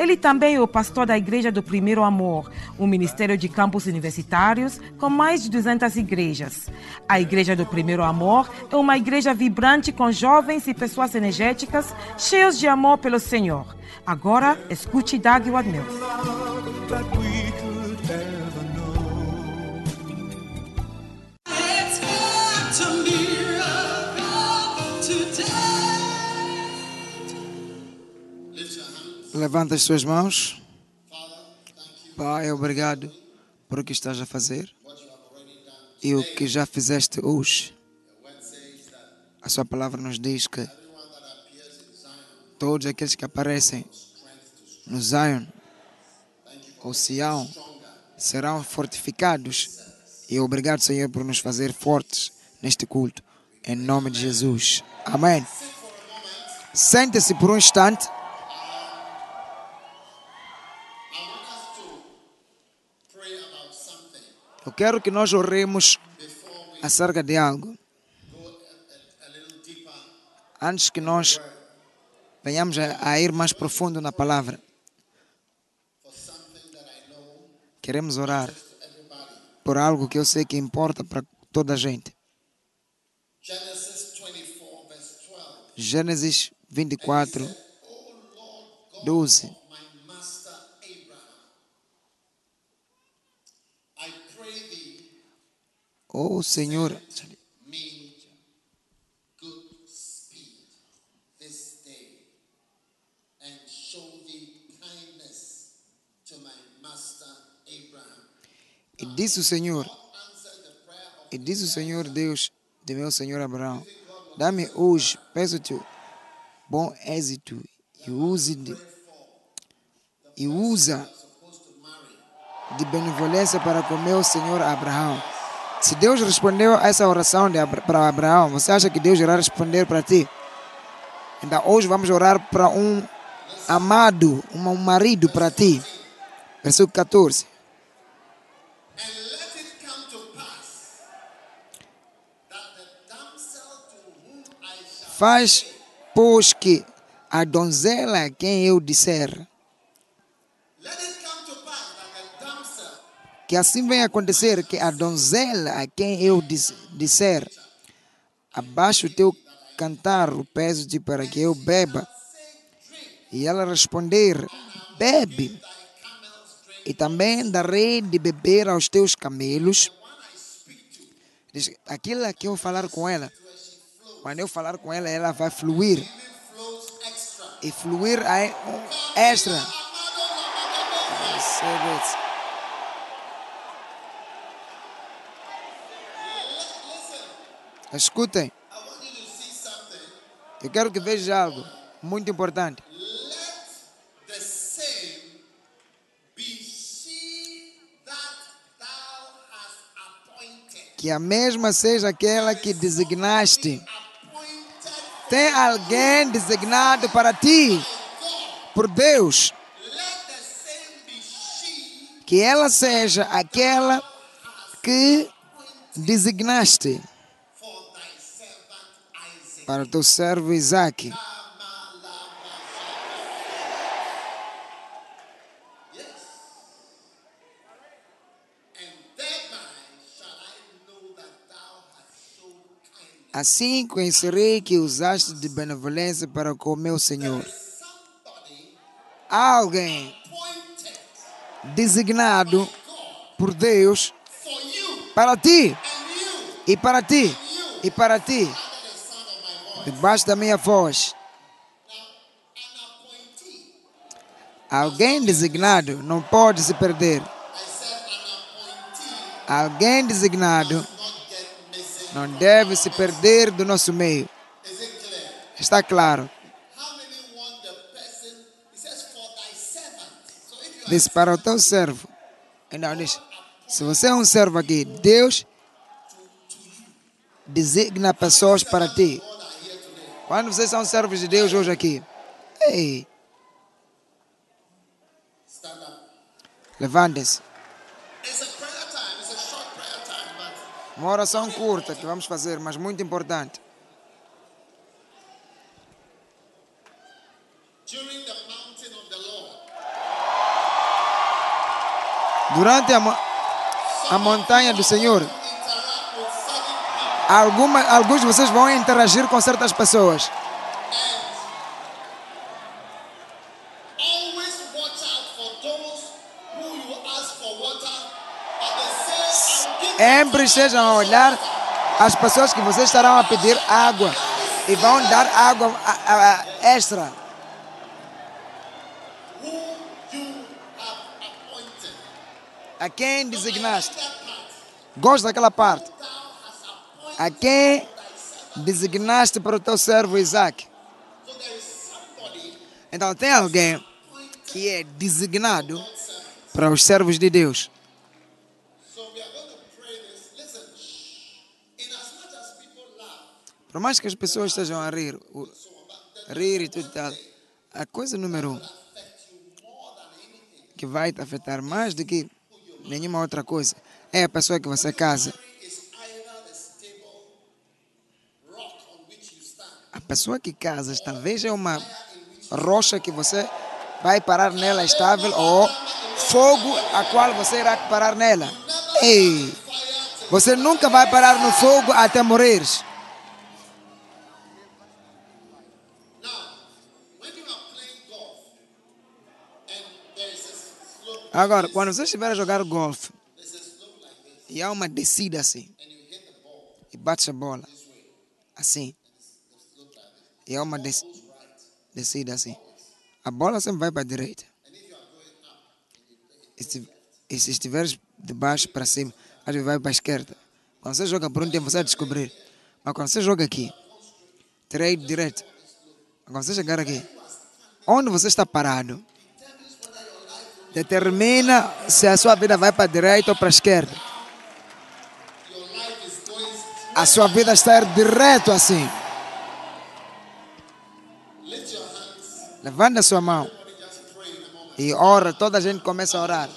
Ele também é o pastor da Igreja do Primeiro Amor, um ministério de campos universitários com mais de 200 igrejas. A Igreja do Primeiro Amor é uma igreja vibrante com jovens e pessoas energéticas, cheios de amor pelo Senhor. Agora, escute Doug Wadmills. Levanta as suas mãos. Pai, obrigado por o que estás a fazer e o que já fizeste hoje. A sua palavra nos diz que todos aqueles que aparecem no Zion ou Sião serão fortificados. E obrigado, Senhor, por nos fazer fortes neste culto. Em nome de Jesus. Amém. Sente-se por um instante. Eu quero que nós oremos acerca de algo. Antes que nós venhamos a, ir mais profundo na palavra, queremos orar por algo que eu sei que importa para toda a gente. Gênesis 24, 12. Oh Senhor, E disse o Senhor, e disse o Senhor Deus de meu Senhor Abraão, dá-me hoje, peço-te, bom êxito e use de, e usa de benevolência para com meu Senhor Abraão se Deus respondeu a essa oração para Abraão, você acha que Deus irá responder para ti? Então hoje vamos orar para um amado, um marido para ti. Versículo 14. Faz, pois, que a donzela a quem eu disser Que assim venha acontecer que a donzela a quem eu disser, abaixa o teu cantar o peso de para que eu beba, e ela responder, bebe, e também darei de beber aos teus camelos. Aquilo que eu falar com ela, quando eu falar com ela, ela vai fluir. E fluir é extra. Escutem. Eu quero que vejam algo muito importante. Que a mesma seja aquela que designaste. Tem alguém designado para ti por Deus. Que ela seja aquela que designaste para o teu servo Isaac. Assim conhecerei que usaste de benevolência para com o meu Senhor. Alguém designado por Deus para ti e para ti e para ti debaixo da minha voz. Alguém designado não pode se perder. Alguém designado não deve se perder do nosso meio. Está claro. Diz para o teu servo. Então diz, se você é um servo aqui, Deus designa pessoas para ti. Quando vocês são servos de Deus hoje aqui, ei, levantem-se. Uma oração curta que vamos fazer, mas muito importante. Durante a, a montanha do Senhor, alguma, alguns de vocês vão interagir com certas pessoas. Sempre estejam a olhar as pessoas que vocês estarão a pedir água e vão dar água extra. A quem designaste? Gosto daquela parte. A quem designaste para o teu servo Isaac. Então tem alguém que é designado para os servos de Deus. Por mais que as pessoas estejam a rir, o- rir e tudo tal, a coisa número um que vai te afetar mais do que nenhuma outra coisa é a pessoa que você casa. Pessoa que casas talvez é uma rocha que você vai parar nela estável ou fogo a qual você irá parar nela. Ei, você nunca vai parar no fogo até morrer. Agora, quando você estiver a jogar golfe e há uma descida assim e bate a bola assim e há uma des- descida assim, a bola sempre vai para a direita. E se, e se estiveres de baixo para cima, às vezes vai para a esquerda. Quando você joga por um tempo, você vai descobrir. Mas quando você joga aqui, terei direito. Quando você chegar aqui, onde você está parado, determina se a sua vida vai para a direita ou para a esquerda. A sua vida está direto assim. Levanta sua mão e ora. Toda a gente começa a orar.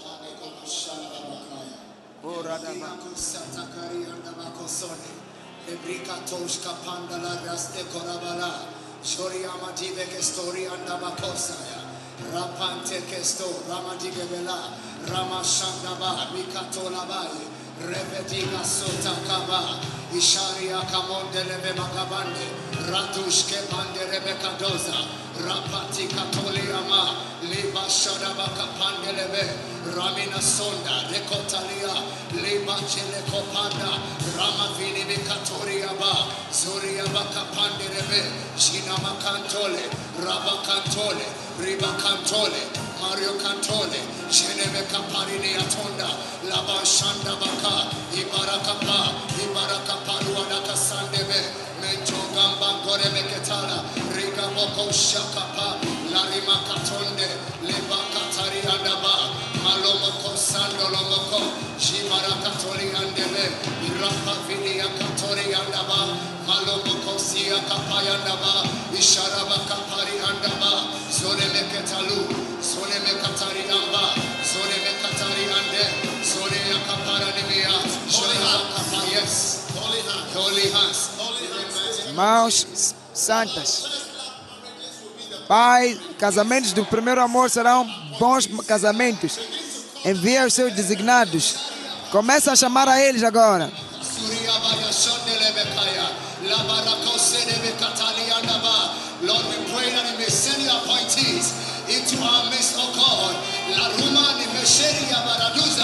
Rapante Kesto, Ramadigabela, Ramashandaba, Mikatolabai, Rebediga Sota Kaba, Isharia Kamondele Magabande, Ratushke Pande Rebecca Doza, Rapati Katoliama, Liba Shadabaka Pandelebe, Ramina Sonda, Rekotalia, Liba Cheleko Panda, Ramavini Vikatoria Zuria Baka Pandelebe, Shinama Cantole, Rabba Cantole, Riba Cantole, Mario Cantole, Sheneme Kaparini Atonda, Laba Shanda Baka, Ibarakapa, Ibarakapa, Luanaka Sandebe, Mento Gamba Gore Meketala, Riga Boko Shakapa, Larima Katonde, Leba Katari Andaba, Malomoko Sando Lomoko, Shibara Katori Irapa Vidia Katori Andaba, Malomoko Sia Kapayandaba, Isharaba Kapari Andaba, Zone Meketalu, Zone Mekatari Amba, Zone Mekatari Ande, Zone Yakapara Nimia, Sharaba Kapa, yes, Holy Hands, Holy Hands, Holy Hands. Mãos santas. Pai, casamentos do primeiro amor serão bons casamentos. Envia os seus designados. Começa a chamar a eles agora. Into our midst, O God. La Ruma ni Mesheria Baraduza,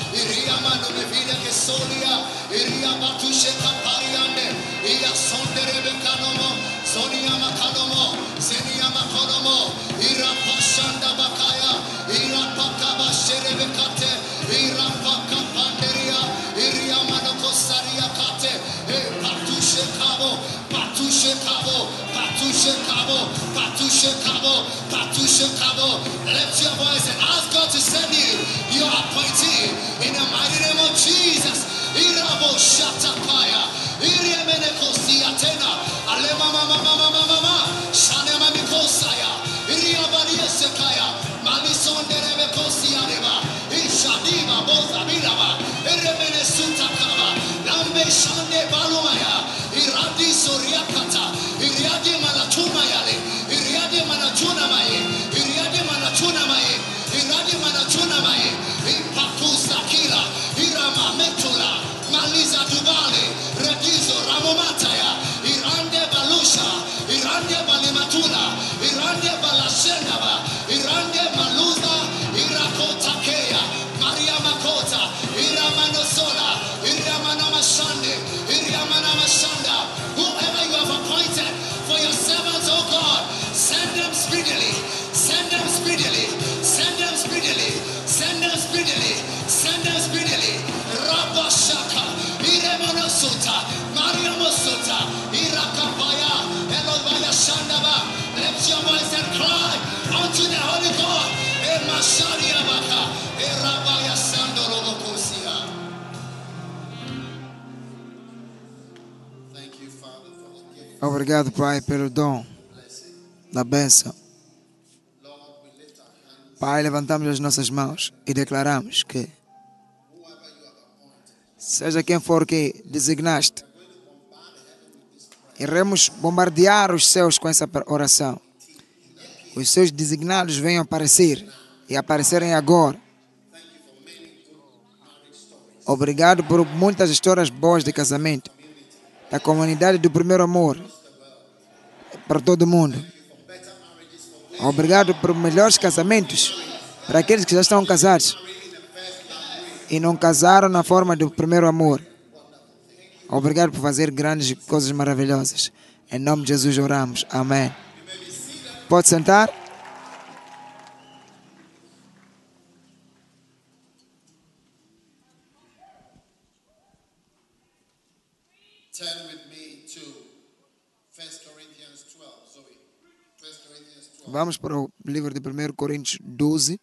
Iria mano bevida que solia. Iria batushe kapariande. Ia sondere bekanomo. Sonia makanomo. Senia makonomo. Ira pashanda bakaya. Ira pakaba sherebekate. Ira pakapanderia. Iria mano kosaria kate. E patushe kabo. Patushe. Patu Shekabo. Lift your voice and ask God to send you your appointee in the mighty name of Jesus. Irabo Shatakaya. Iriameneko Siatena. Alema mama mama mama mama. Shanema Mikosaya. Iriabadia Sekaya. Malison Derebeko Siareba. Ishadiba Boza Bilaba. Iremene Sutakaba. Lambe Shande Balumaya. Iradi Soriakata. Obrigado, Pai, pelo dom da bênção. Pai, levantamos as nossas mãos e declaramos que, seja quem for que designaste, iremos bombardear os céus com essa oração. Os seus designados venham aparecer e aparecerem agora. Obrigado por muitas histórias boas de casamento, da comunidade do primeiro amor, para todo mundo. Obrigado por melhores casamentos para aqueles que já estão casados e não casaram na forma do primeiro amor. Obrigado por fazer grandes coisas maravilhosas. Em nome de Jesus oramos. Amém. Pode sentar. Turn with me to 1 Corinthians 12. Zoe. 1 Corinthians 12. Vamos para o livro de 1 Coríntios 12.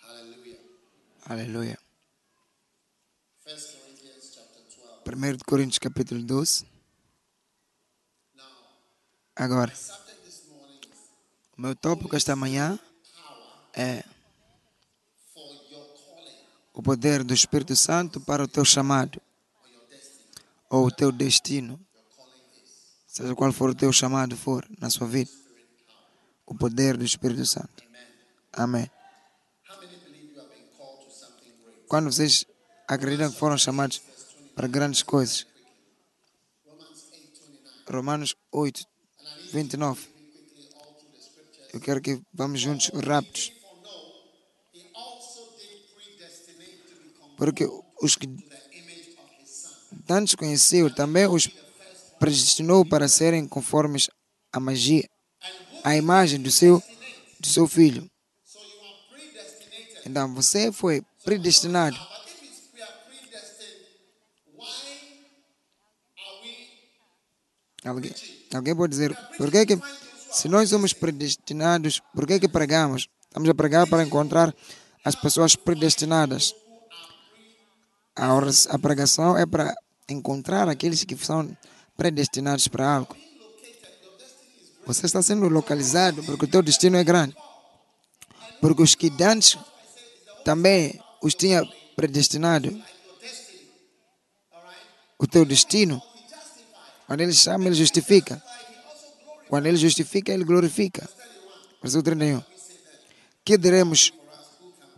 Hallelujah. Aleluia. 1 Corinthians chapter 12. 1 Coríntios capítulo 12. Now, Agora, meu tópico esta manhã é o poder do Espírito Santo para o teu chamado ou o teu destino, seja qual for o teu chamado for na sua vida, o poder do Espírito Santo. Amém. Quando vocês acreditam que foram chamados para grandes coisas, Romans 8 29. Romanos 8, 29. Eu quero que vamos juntos rápidos, porque os que tantos conheceu também os predestinou para serem conformes à magia, à imagem do seu, do seu filho. Então você foi predestinado. Alguém, alguém pode dizer, por que que, se nós somos predestinados, por que que pregamos? Estamos a pregar para encontrar as pessoas predestinadas. A, pregação é para encontrar aqueles que são predestinados para algo. Você está sendo localizado porque o teu destino é grande. Porque os que antes também os tinha predestinado. O teu destino quando ele chama, ele justifica. Quando ele justifica, ele glorifica. Versículo 31. Que diremos,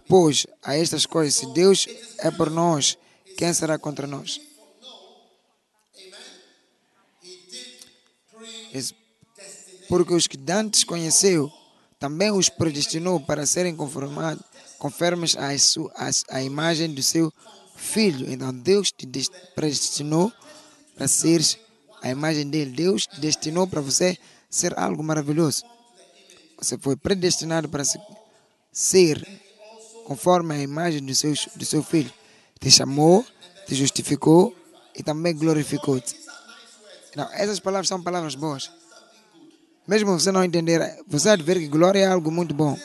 pois, a estas coisas? Se Deus é por nós, quem será contra nós? Porque os que antes conheceu, também os predestinou para serem conformados, conformes à, su- à- à imagem do seu filho. Então Deus te des- predestinou para seres a imagem dele. Deus te destinou para você ser algo maravilhoso. você foi predestinado para se- ser conforme a imagem do seu, do seu filho. Te chamou, te justificou e também glorificou-te. Não, essas palavras são palavras boas. Mesmo você não entender, você há ver que glória é algo muito bom.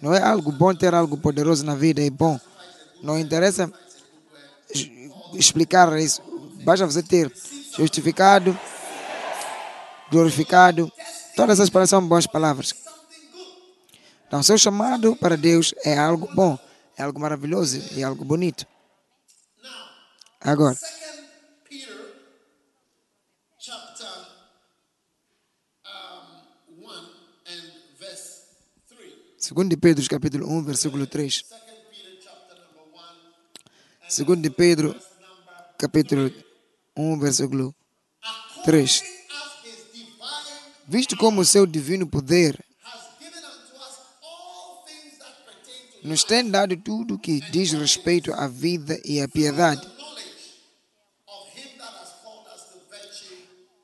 Não é algo bom ter algo poderoso na vida, é bom. Não interessa es- explicar isso. Basta você ter justificado, glorificado. Todas essas palavras são boas palavras. Então, seu chamado para Deus é algo bom, é algo maravilhoso e algo bonito. Agora, Second Peter chapter 1 and verse 3. 2 de Pedro, capítulo 1, versículo 3. Second Peter chapter number 1. 2 de Pedro, capítulo 1, versículo 3. According as his divine Visto como o seu divino poder nos tem dado tudo que diz respeito à vida e à piedade,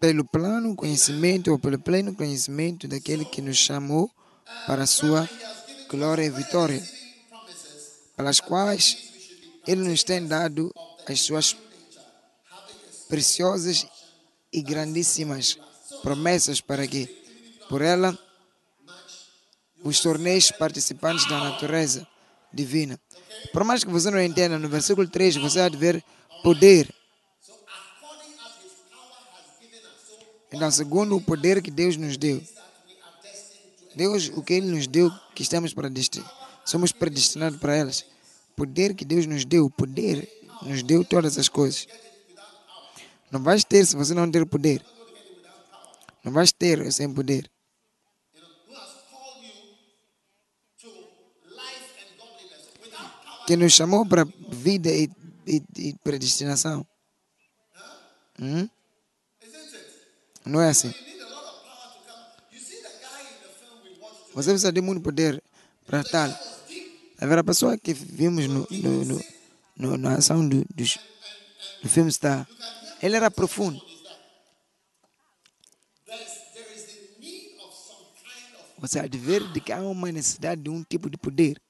pelo plano conhecimento ou pelo pleno conhecimento daquele que nos chamou para a sua glória e vitória, pelas quais ele nos tem dado as suas preciosas e grandíssimas promessas para que, por ela, os torneis participantes da natureza divina. Por mais que você não entenda, no versículo 3 você há de ver poder. Então, segundo o poder que Deus nos deu, Deus, o que Ele nos deu, que estamos para somos predestinados para elas. Poder que Deus nos deu, poder nos deu todas as coisas. Não vais ter se você não ter poder. Não vais ter sem poder. Que nos chamou para vida e, e, e predestinação. Hum? Não é assim. Você precisa de muito poder para tal. A pessoa que vimos no, no, no, no- na ação do, do, do filme Star, ele era profundo. Você há de ver que há uma necessidade de um tipo de poder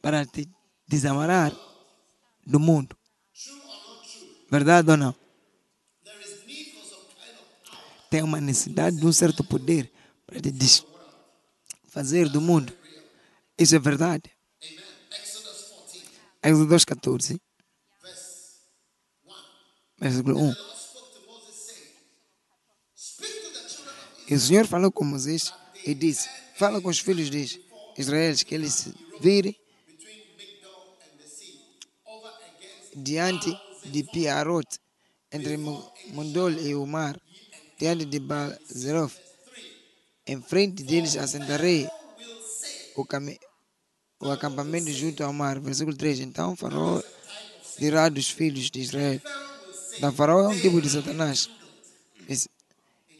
para te desamarrar do mundo. Verdade ou não? Tem uma necessidade de um certo poder para te desfazer do mundo. Isso é verdade. amen exodus 14 Êxodo 14, verse 1 versículo 1. the lord spoke to moses saying speak to the children of E o Senhor falou com Moisés e disse: Fala com os filhos de Israel que eles virem diante de Piarot, entre Mundol e o mar, diante de Baal-Zerof. Em frente deles assentarei o, o acampamento junto ao mar. Versículo 3. Então Faraó dirá dos filhos de Israel. Então Faraó é um tipo de Satanás.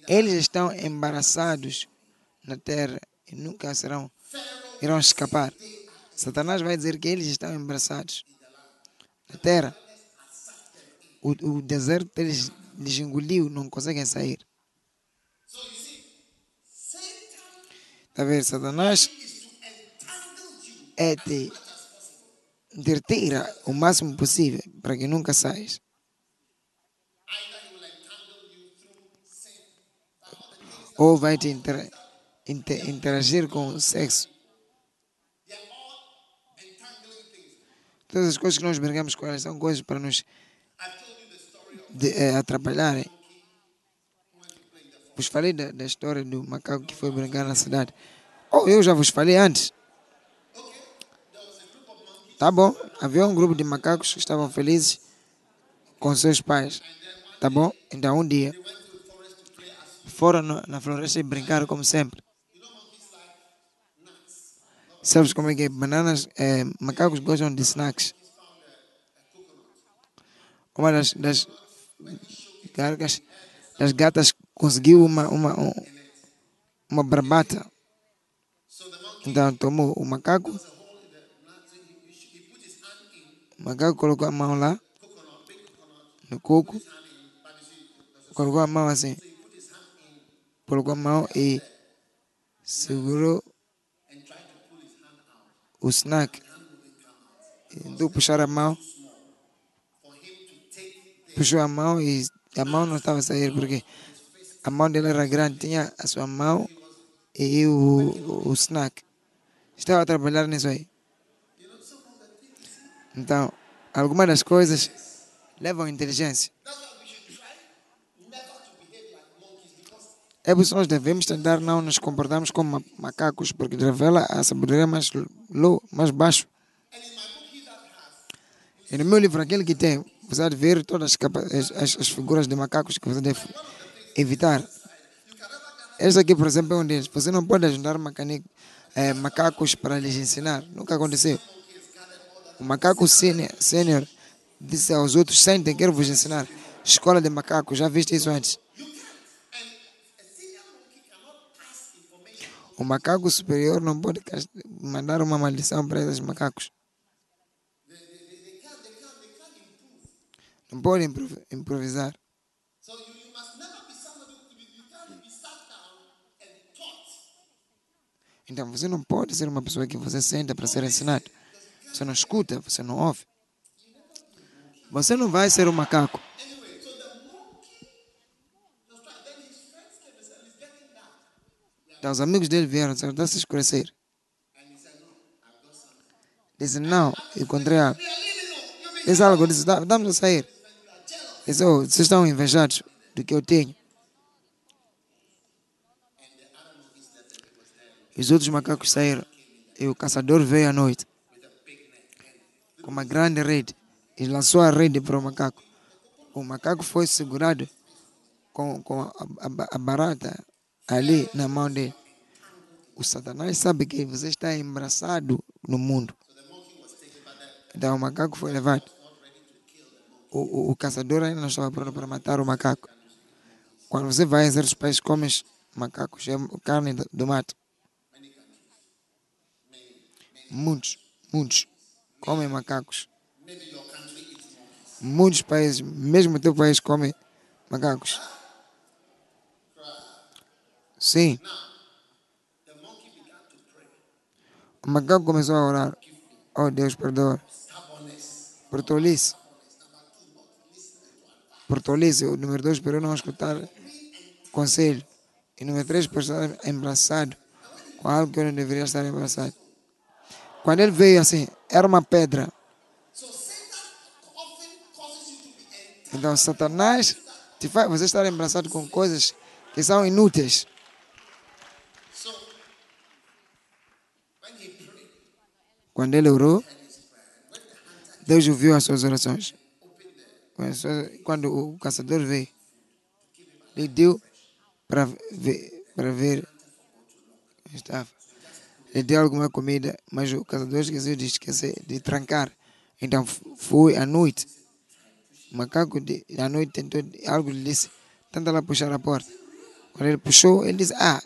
Eles estão embaraçados na terra e nunca serão, irão escapar. Satanás vai dizer que eles estão embaraçados na terra. O, o deserto eles lhes engoliu, não conseguem sair. Está a ver? Satanás é te entreter o máximo possível para que nunca saias. Ou vai te intera- inte- interagir com o sexo. Todas as coisas que nós brincamos com elas são coisas para nos de, eh, atrapalharem. Vos falei da, da história do macaco que foi brincar na cidade. Oh, eu já vos falei antes. Tá bom. Havia um grupo de macacos que estavam felizes com seus pais. Tá bom? Então um dia foram na floresta e brincaram como sempre. Sabes como é que é? Bananas, eh, macacos gostam de snacks. Uma das, das gargas, das gatas conseguiu uma, uma, um- uma barbata. Então tomou o macaco. O macaco colocou a mão lá no coco. colocou a mão assim. Colocou a mão e segurou o snack. Tentou puxar a mão. Puxou a mão e a mão não estava a sair porque a mão dele era grande, tinha a sua mão e o, o, snack. Estava a trabalhar nisso aí. Então, algumas das coisas levam inteligência. É por isso nós devemos tentar não nos comportarmos como macacos, porque revela a sabedoria mais low, mais baixo. E no meu livro, aquele que tem, você deve ver todas as, as, as, figuras de macacos que você deve evitar. Este aqui, por exemplo, é um deles. Você não pode ajudar é, macacos para lhes ensinar. Nunca aconteceu. O macaco sênior disse aos outros: Sentem, quero vos ensinar. Escola de macacos, já viste isso antes? O macaco superior não pode mandar uma maldição para esses macacos. Não pode improvisar. Então você não pode ser uma pessoa que você senta para ser ensinado. Você não escuta, você não ouve. Você não vai ser um macaco. Então os amigos dele vieram, disseram, está a se escurecer. Disse, não, encontrei algo. Disse algo, disse, dá-me a sair. Disse, oh, vocês estão invejados do que eu tenho. Os outros macacos saíram. E o caçador veio à noite com uma grande rede e lançou a rede para o macaco. O macaco foi segurado com, com a, a, a barata ali na mão dele. O Satanás sabe que você está embaraçado no mundo. Então o macaco foi levado. O, o, o, caçador ainda não estava pronto para matar o macaco. Quando você vai em certos países, comes macacos, é carne do mato. Muitos, muitos comem macacos. Muitos países, mesmo teu país, comem macacos. Sim. O macaco começou a orar. Oh Deus, perdoa. Por tolice. Por tolice. O número dois, para não escutar conselho. E número três, por estar embraçado com algo que eu não deveria estar embraçado. Quando ele veio assim, era uma pedra. Então, Satanás te faz você estar embraçado com coisas que são inúteis. Quando ele orou, Deus ouviu as suas orações. Quando o caçador veio, ele deu para ver, para ver estava. Ele deu alguma comida, mas o caçador esqueceu de esquecer de trancar. Então foi à noite. O macaco de, à noite tentou algo lhe disse, tenta lá puxar a porta. Quando ele puxou, ele disse, ah,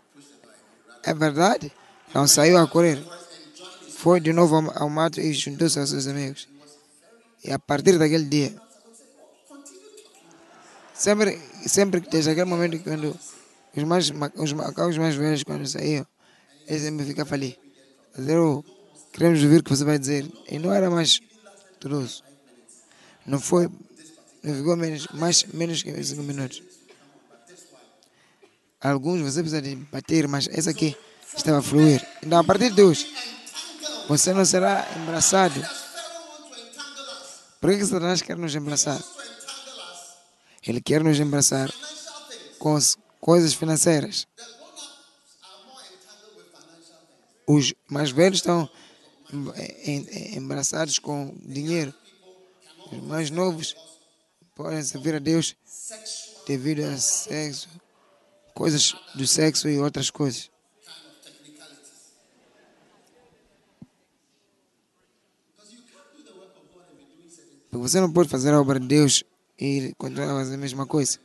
é verdade? Então saiu a correr. Foi de novo ao mato e juntou-se aos seus amigos. E a partir daquele dia, sempre, sempre que desde aquele momento quando os, mais, os macacos mais velhos, quando saíam, eles sempre ficam ali. Zero, queremos ouvir o que você vai dizer. E não era mais tudo Não foi, não ficou menos, mais, menos que 5 minutos. Alguns você precisa de bater, mas esse aqui estava a fluir. Então, a partir de hoje, você não será embraçado. Por que Satanás quer nos embraçar? Ele quer nos embraçar com coisas financeiras. Os mais velhos estão embaraçados com dinheiro. Os mais novos podem servir a Deus devido a sexo, coisas do sexo e outras coisas. Você não pode fazer a obra de Deus e continuar a fazer a mesma coisa.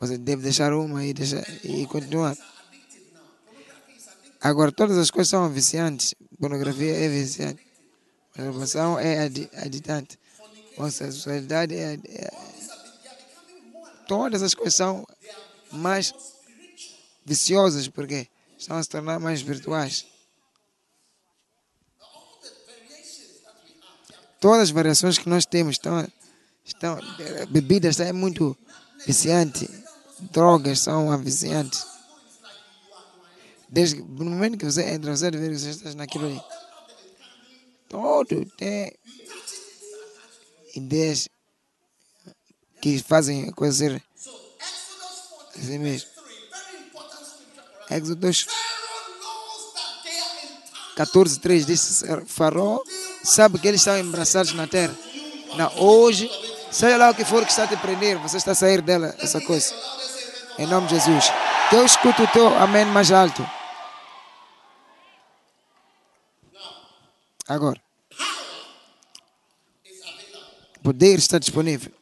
Você deve deixar uma e, deixar, e continuar. Agora, todas as coisas são viciantes. Pornografia é viciante. Masturbação é A Homossexualidade é, é. Todas as coisas são mais viciosas, porque estão a se tornar mais espirituais. Todas as variações que nós temos estão, estão bebidas é muito viciante, drogas são viciantes. Desde o momento que você entra, você deve ver que você está naquilo ali. Todo tem ideias que fazem acontecer assim mesmo. Éxodo 14, 3 diz: Faraó sabe que eles estão embaraçados na terra. Não, hoje, seja lá o que for que está a te prender, você está a sair dela, essa coisa. Em nome de Jesus. Que eu escuto o teu amém mais alto. Agora, poder está disponível.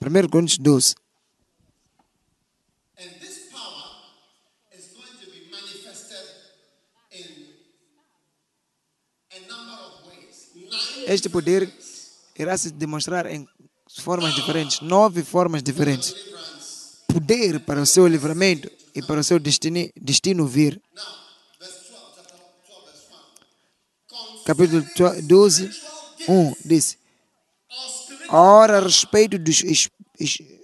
1 Coríntios 12. Este poder irá se demonstrar em formas diferentes, nove formas diferentes. Poder para o seu livramento e para o seu destino, destino vir. Capítulo 12, 1 diz: Ora, a respeito dos,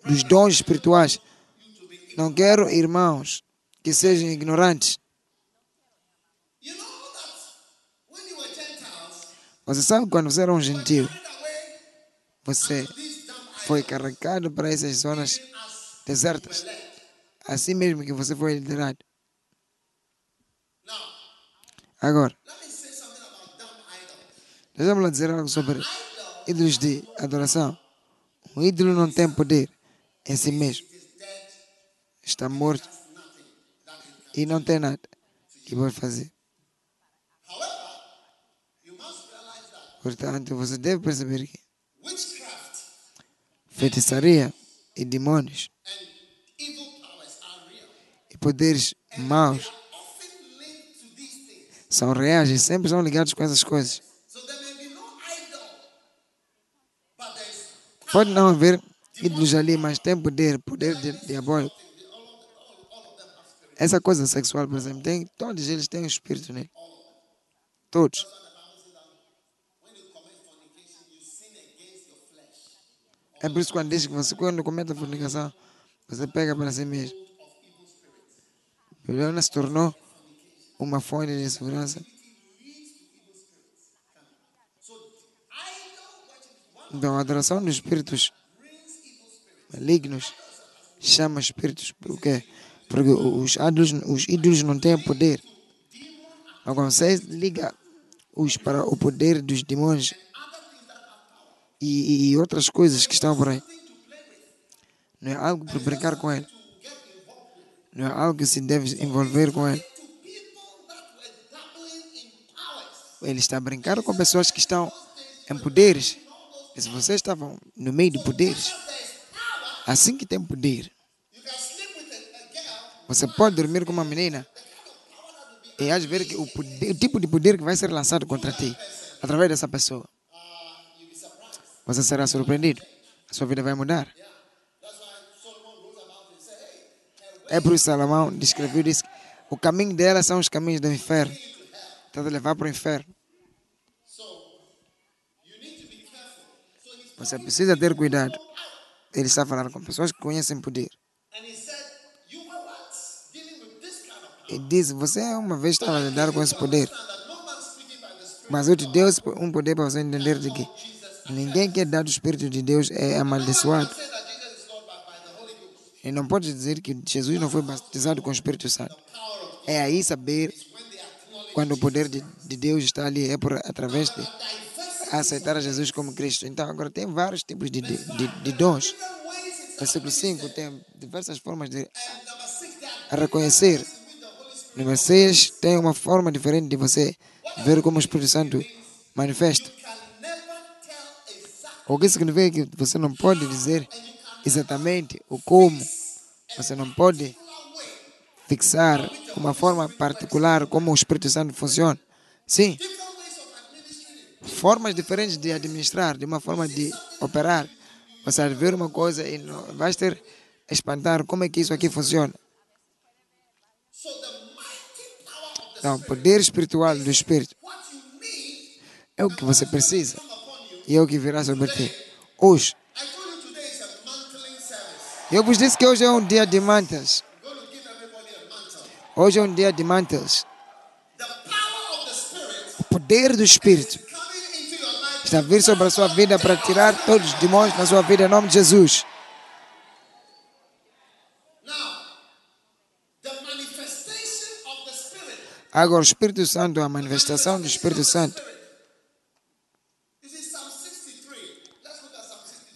dos dons espirituais, não quero, irmãos, que sejam ignorantes. You know that when you were Gentiles, Você sabe quando você era um gentil, você foi carregado para essas zonas desertas. Assim mesmo que você foi liderado. Agora, deixa-me lá dizer algo sobre ídolos de adoração. Um ídolo não tem poder em si mesmo. Está morto e não tem nada que pode fazer. However, you must realize that Portanto, você deve perceber que feitiçaria e demônios e poderes maus são reais e sempre são ligados com essas coisas. Pode não haver ídolos ali, mas tem poder, poder di- diabólico. Essa coisa sexual, por exemplo, tem, todos eles têm um espírito nele. Todos. É por isso quando diz que você, quando comete a fornicação, você pega para si mesmo. Juliana se tornou uma fonte de segurança. Então, a adoração dos espíritos malignos chama espíritos. Por quê? Porque os ídolos, os ídolos não têm poder. Quando você liga os para o poder dos demônios e, e outras coisas que estão por aí, não é algo para brincar com ele. Não é algo que se deve envolver com ele. Ele está brincando com pessoas que estão em poderes. E se vocês estavam no meio de poderes, assim que tem poder, você pode dormir com uma menina e às ver que o, poder- o tipo de poder que vai ser lançado contra ti através dessa pessoa. Você será surpreendido. A sua vida vai mudar. É por isso que Salomão descreveu disse o caminho dela são os caminhos do inferno. Está a levar para o inferno. Você precisa ter cuidado. Ele está falando com pessoas que conhecem poder. E diz, você uma vez estava a lidar com esse poder. Mas te dei um poder para você entender de que ninguém que é dado o Espírito de Deus é amaldiçoado. E não pode dizer que Jesus não foi batizado com o Espírito Santo. É aí saber quando o poder de, de Deus está ali, é por através de aceitar Jesus como Cristo. Então, agora tem vários tipos de, de, de, de dons. Versículo 5 tem diversas formas de reconhecer. Número 6 tem uma forma diferente de você ver como o Espírito Santo manifesta. O que significa que você não pode dizer exatamente o como. Você não pode fixar uma forma particular como o Espírito Santo funciona. Sim. Formas diferentes de administrar, de uma forma de operar. Você vai ver uma coisa e não, vai ter espantar como é que isso aqui funciona. Então, o poder espiritual do Espírito é o que você precisa. E é o que virá sobre ti. Hoje, eu vos disse que hoje é um dia de mantas. Hoje é um dia de mantas. O poder do Espírito está a vir sobre a sua vida para tirar todos os demônios na sua vida em nome de Jesus. Agora, o Espírito Santo, a manifestação do Espírito Santo.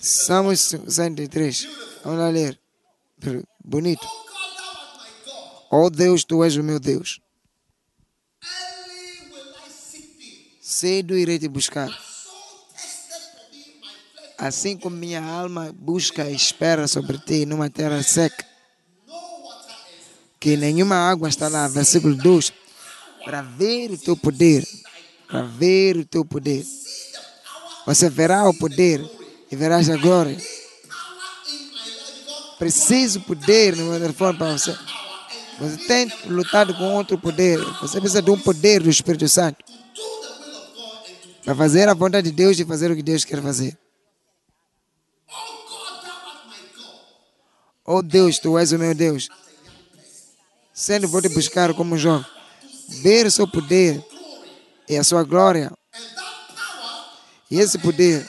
Salmos 63. Vamos lá ler. Bonito. Oh Deus, tu és o meu Deus. Cedo irei te buscar. Assim como minha alma busca e espera sobre ti numa terra seca, que nenhuma água está lá. Versículo 2. Para ver o teu poder. Para ver o teu poder. Você verá o poder e verás a glória. Preciso poder no meu telefone para você. Você tem lutado com outro poder. Você precisa de um poder do Espírito Santo para fazer a vontade de Deus e fazer o que Deus quer fazer. Oh Deus, tu és o meu Deus. Sendo vou te buscar como um jovem. Ver o seu poder e a sua glória. E esse poder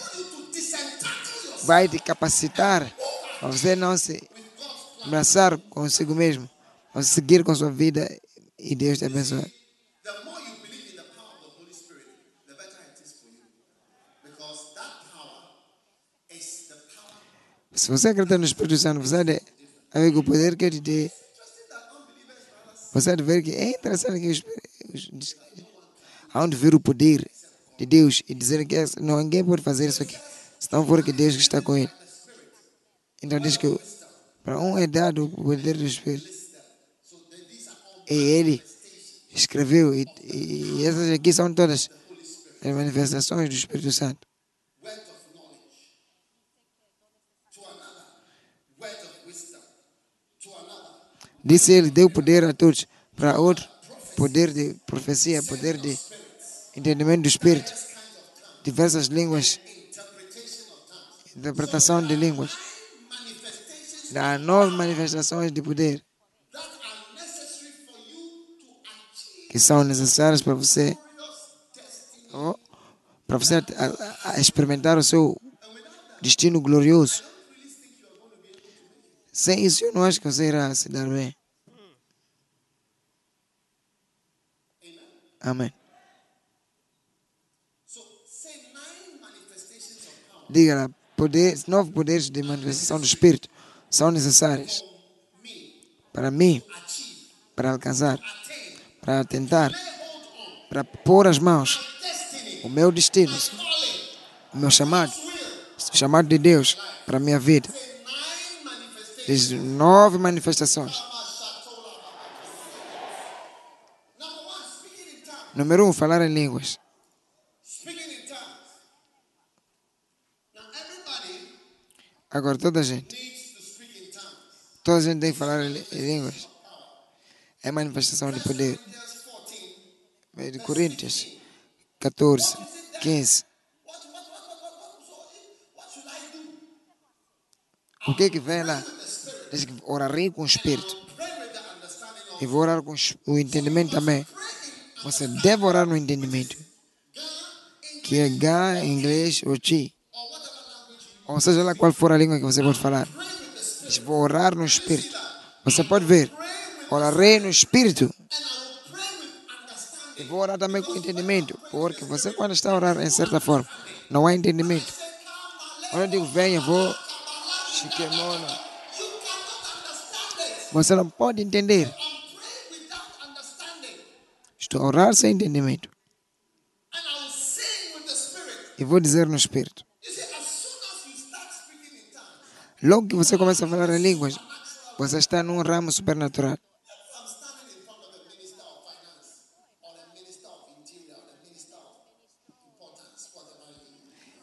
vai te capacitar para você não se abraçar consigo mesmo, para seguir com sua vida e Deus te power. Se você acreditar no Espírito Santo, você há de a ver que o poder que eu te dei, você há de ver que é interessante que os, há de ver o poder de Deus e dizer que ninguém pode fazer isso aqui, se não for que Deus está com ele. Então diz que para um é dado o poder do Espírito. E ele escreveu, e, e, essas aqui são todas as manifestações do Espírito Santo. Disse ele, deu poder a todos. Para outro, poder de profecia, poder de entendimento do Espírito. Diversas línguas, interpretação de línguas. Há nove manifestações de poder que são necessárias para você, oh, para você experimentar o seu destino glorioso. Sem isso, eu não acho que você irá se dar bem. Amém. Diga lá, poder, nove poderes de manifestação do Espírito são necessários para mim, para alcançar, para tentar, para pôr as mãos, o meu destino, o meu chamado, o chamado de Deus para a minha vida. Diz nove manifestações. Número um, falar em línguas. Agora, toda a gente, toda a gente tem que falar em em línguas. É manifestação de poder. Corinthians 14. É De Coríntios 14, 15. What, what, what, what, what, what, so, what should I do? O que que vem lá? Diz que orarei com o Espírito. E vou orar com o entendimento também. Você deve orar no entendimento. Que é Gá, inglês ou Chi. Ou seja lá qual for a língua que você pode falar. Diz, Vou orar no Espírito. Você pode ver. Orarei no Espírito. E vou orar também com entendimento. Porque você quando está a orar em certa forma, não há entendimento. Quando eu digo venha, vou. Você não pode entender. Estou a orar sem entendimento. E vou dizer no Espírito. Logo que você começa a falar em línguas, você está num ramo supernatural.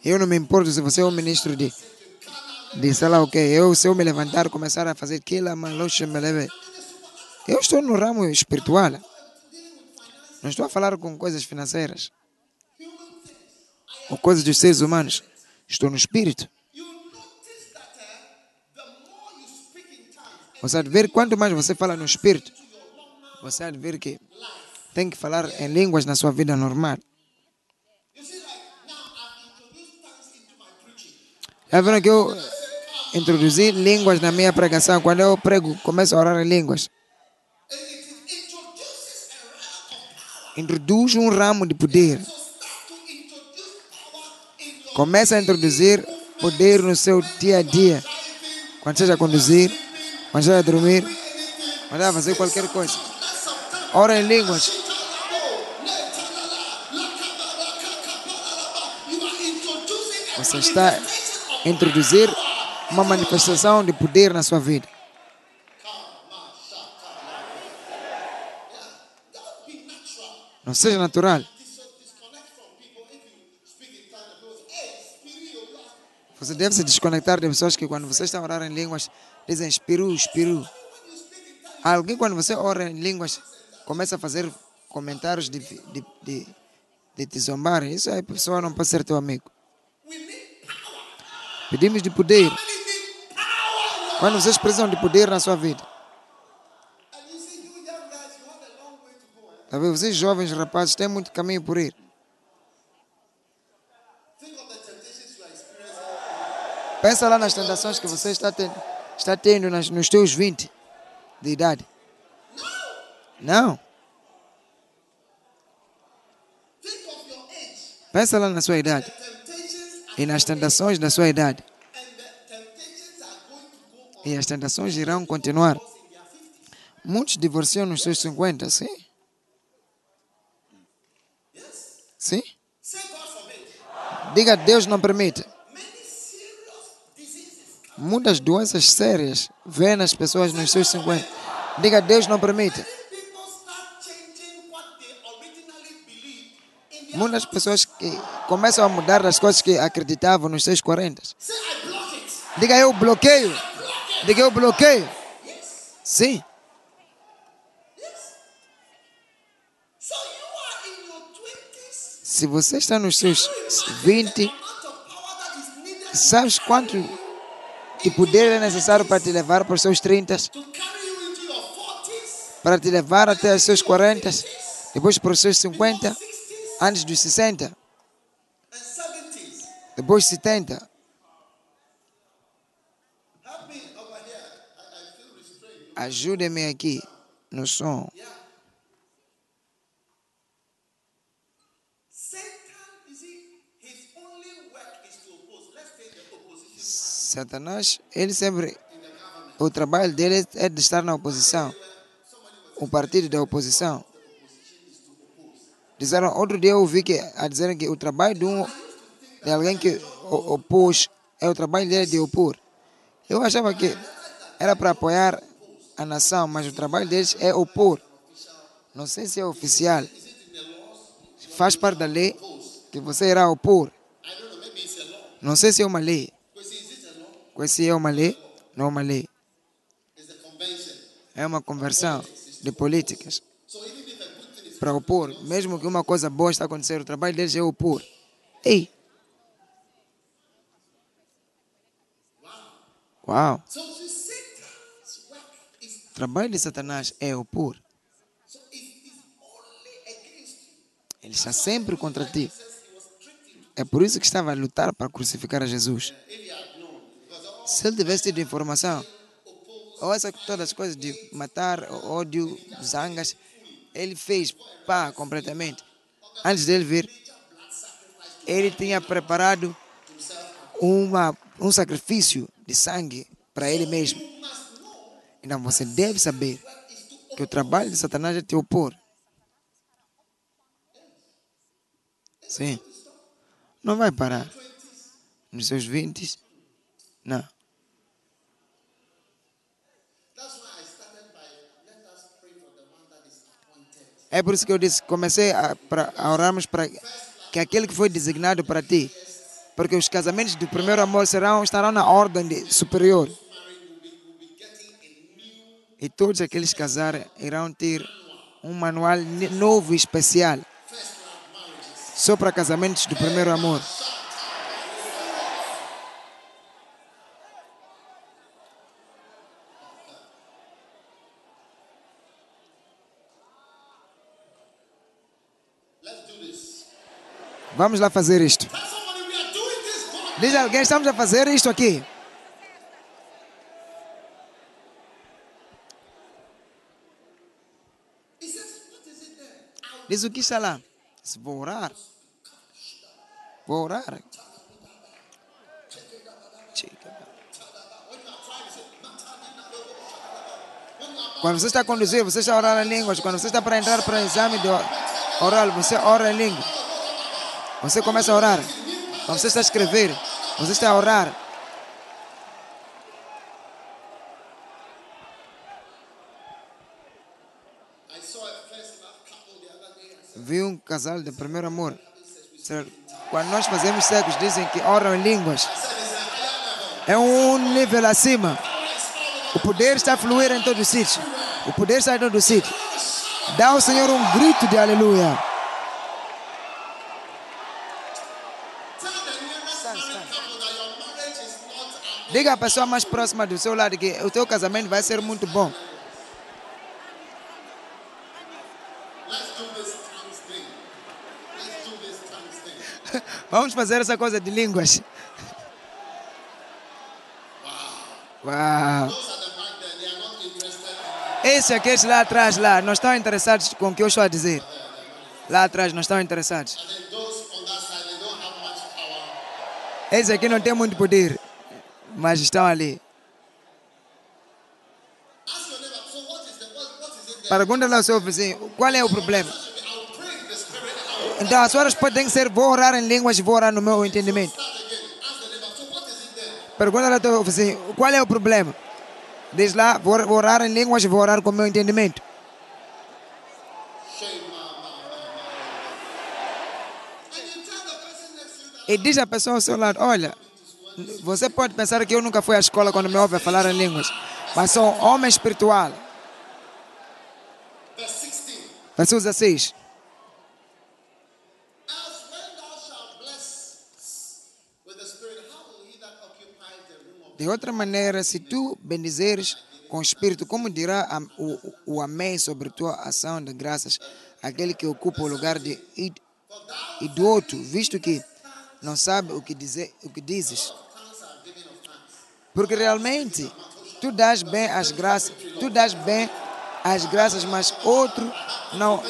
Eu não me importo se você é um ministro de de sei lá o que. Eu, se eu me levantar e começar a fazer aquilo. Eu estou no ramo espiritual. Não estou a falar com coisas financeiras ou coisas dos seres humanos. Estou no espírito. You notice that uh, the more you speak in tongues, Você há de ver quanto mais você fala no espírito, você há de ver que tem que falar em línguas na sua vida normal. Já viram que eu introduzi línguas na minha pregação? Quando eu prego, começo a orar em línguas. Introduz um ramo de poder. Começa a introduzir poder no seu dia a dia. Quando seja conduzir, seja a dormir, seja a fazer qualquer coisa. Ora em línguas. Você está a introduzir uma manifestação de poder na sua vida. Não seja natural. Você deve se desconectar de pessoas que quando você está a orar em línguas dizem espiru, espiru. Alguém quando você ora em línguas começa a fazer comentários de, de, de, de te zombar. Isso aí a pessoa não pode ser teu amigo. Pedimos de poder. Quando vocês precisam de poder na sua vida. Vendo? Vocês jovens rapazes têm muito caminho por ir. Pensa lá nas tentações que você está tendo, está tendo nas, nos teus 20 de idade. Não. Pensa lá na sua idade e nas tentações da sua idade. E as tentações irão continuar. in their 50s. Muitos divorciam nos seus 50, sim? Sim? Diga Deus não permite. Muitas doenças sérias vêm nas pessoas nos seus 50. Diga Deus não permite. Muitas pessoas que começam a mudar as coisas que acreditavam nos seus 40. Say I block it. Diga eu bloqueio. Diga eu bloqueio. Sim. Yes. So you are in your 20s. Se você está nos seus 20, The amount of power that is needed sabes quanto de poder é necessário para te levar para os seus 30, to carry you into your 40s para te levar até os seus 40, depois para os seus 50, 60s antes dos 60, and 70s. depois 70. Help me over here. I, I feel restrained. Ajude-me aqui no som. Yeah. Satanás, ele sempre. O trabalho dele é de estar na oposição. O partido da oposição. Disseram, outro dia eu ouvi que, a dizer que o trabalho de, um, de alguém que opôs é o trabalho dele de opor. Eu achava que era para apoiar a nação, mas o trabalho deles é opor. Não sei se é oficial. Faz parte da lei que você irá opor. Não sei se é uma lei. É uma lei, não uma lei. É uma conversão de políticas para opor. Mesmo que uma coisa boa está acontecendo, o trabalho deles é opor. Ei! Uau! O trabalho de Satanás é opor. Ele está sempre contra ti. É por isso que estava a lutar para crucificar a Jesus. Se ele tivesse tido informação, ou essas todas as coisas de matar, ódio, zangas, ele fez pá completamente. Antes dele vir, ele tinha preparado uma, um sacrifício de sangue para ele mesmo. Então você deve saber que o trabalho de Satanás é te opor. Sim. Não vai parar. Nos seus 20, não. É por isso que eu disse, comecei a, pra, a orarmos para que aquele que foi designado para ti, Porque os casamentos do primeiro amor serão, estarão na ordem de- superior. E todos aqueles casar irão ter um manual novo e especial. Só para casamentos do primeiro amor. Vamos lá fazer isto. Diz alguém, estamos a fazer isto aqui. Diz o que está lá. Vou orar. Vou orar. Quando você está a conduzir, você está a orar em línguas. Quando você está para entrar para o exame de oral, você ora em língua. Você começa a orar. Quando você está a escrever, você está a orar. Vi um casal de primeiro amor. Quando nós fazemos sexo, dizem que oram em línguas. É um nível acima. O poder está a fluir em todo o sítio. O poder está em todo o sítio. Dá ao Senhor um grito de aleluia. Diga à pessoa mais próxima do seu lado que o teu casamento vai ser muito bom. Vamos fazer essa coisa de línguas. Uau! Esses aqueles lá atrás, lá, não estão interessados com o que eu estou a dizer. Lá atrás, não estão interessados. Esses aqui não têm muito poder, mas estão ali. Pergunta ao seu vizinho, qual é o problema? Então a resposta tem que ser, vou orar em línguas e vou orar no meu entendimento. Pergunta ao teu vizinho, qual é o problema? Diz lá, vou orar em línguas e vou orar com o meu entendimento. E diz à pessoa ao seu lado, olha, você pode pensar que eu nunca fui à escola quando me ouve falar em línguas, mas sou um homem espiritual. verse 16. Versículo 16. Else when thou shalt bless with the spirit, how will he that occupies the room of De outra maneira, se tu bendizeres com o Espírito, como dirá o, o Amém sobre tua ação de graças, aquele que ocupa o lugar de id- idioto, visto que não sabe o que, dizer, o que dizes? Porque realmente, tu dás bem as graças, tu dás bem as graças, mas outro não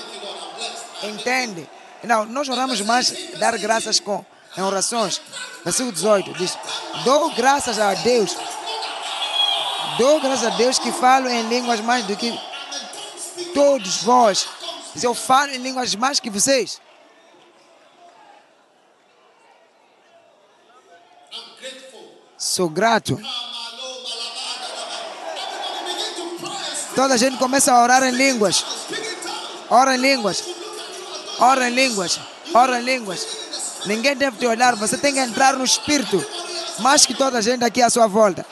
entende. Não, nós oramos mais dar graças com em orações. Versículo 18 diz: Dou graças a Deus. Dou graças a Deus que falo em línguas mais do que todos vós. Eu falo em línguas mais que vocês, sou grato. Toda a gente começa a orar em línguas. Ora em línguas. Ora em línguas. Ora em línguas. Ninguém deve te olhar, você tem que entrar no espírito. Mais que toda a gente aqui à sua volta.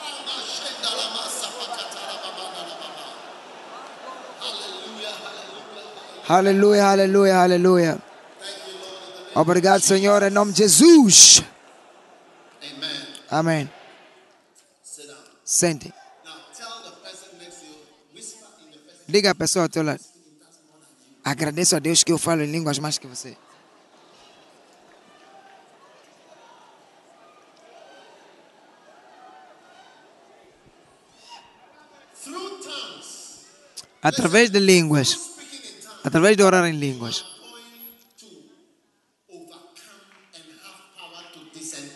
Aleluia, aleluia, aleluia. Obrigado, Senhor, em nome de Jesus. Amém. Person. Diga à pessoa ao teu lado. Agradeço a Deus que eu falo em línguas mais que você. Através de línguas. Através de orar em línguas.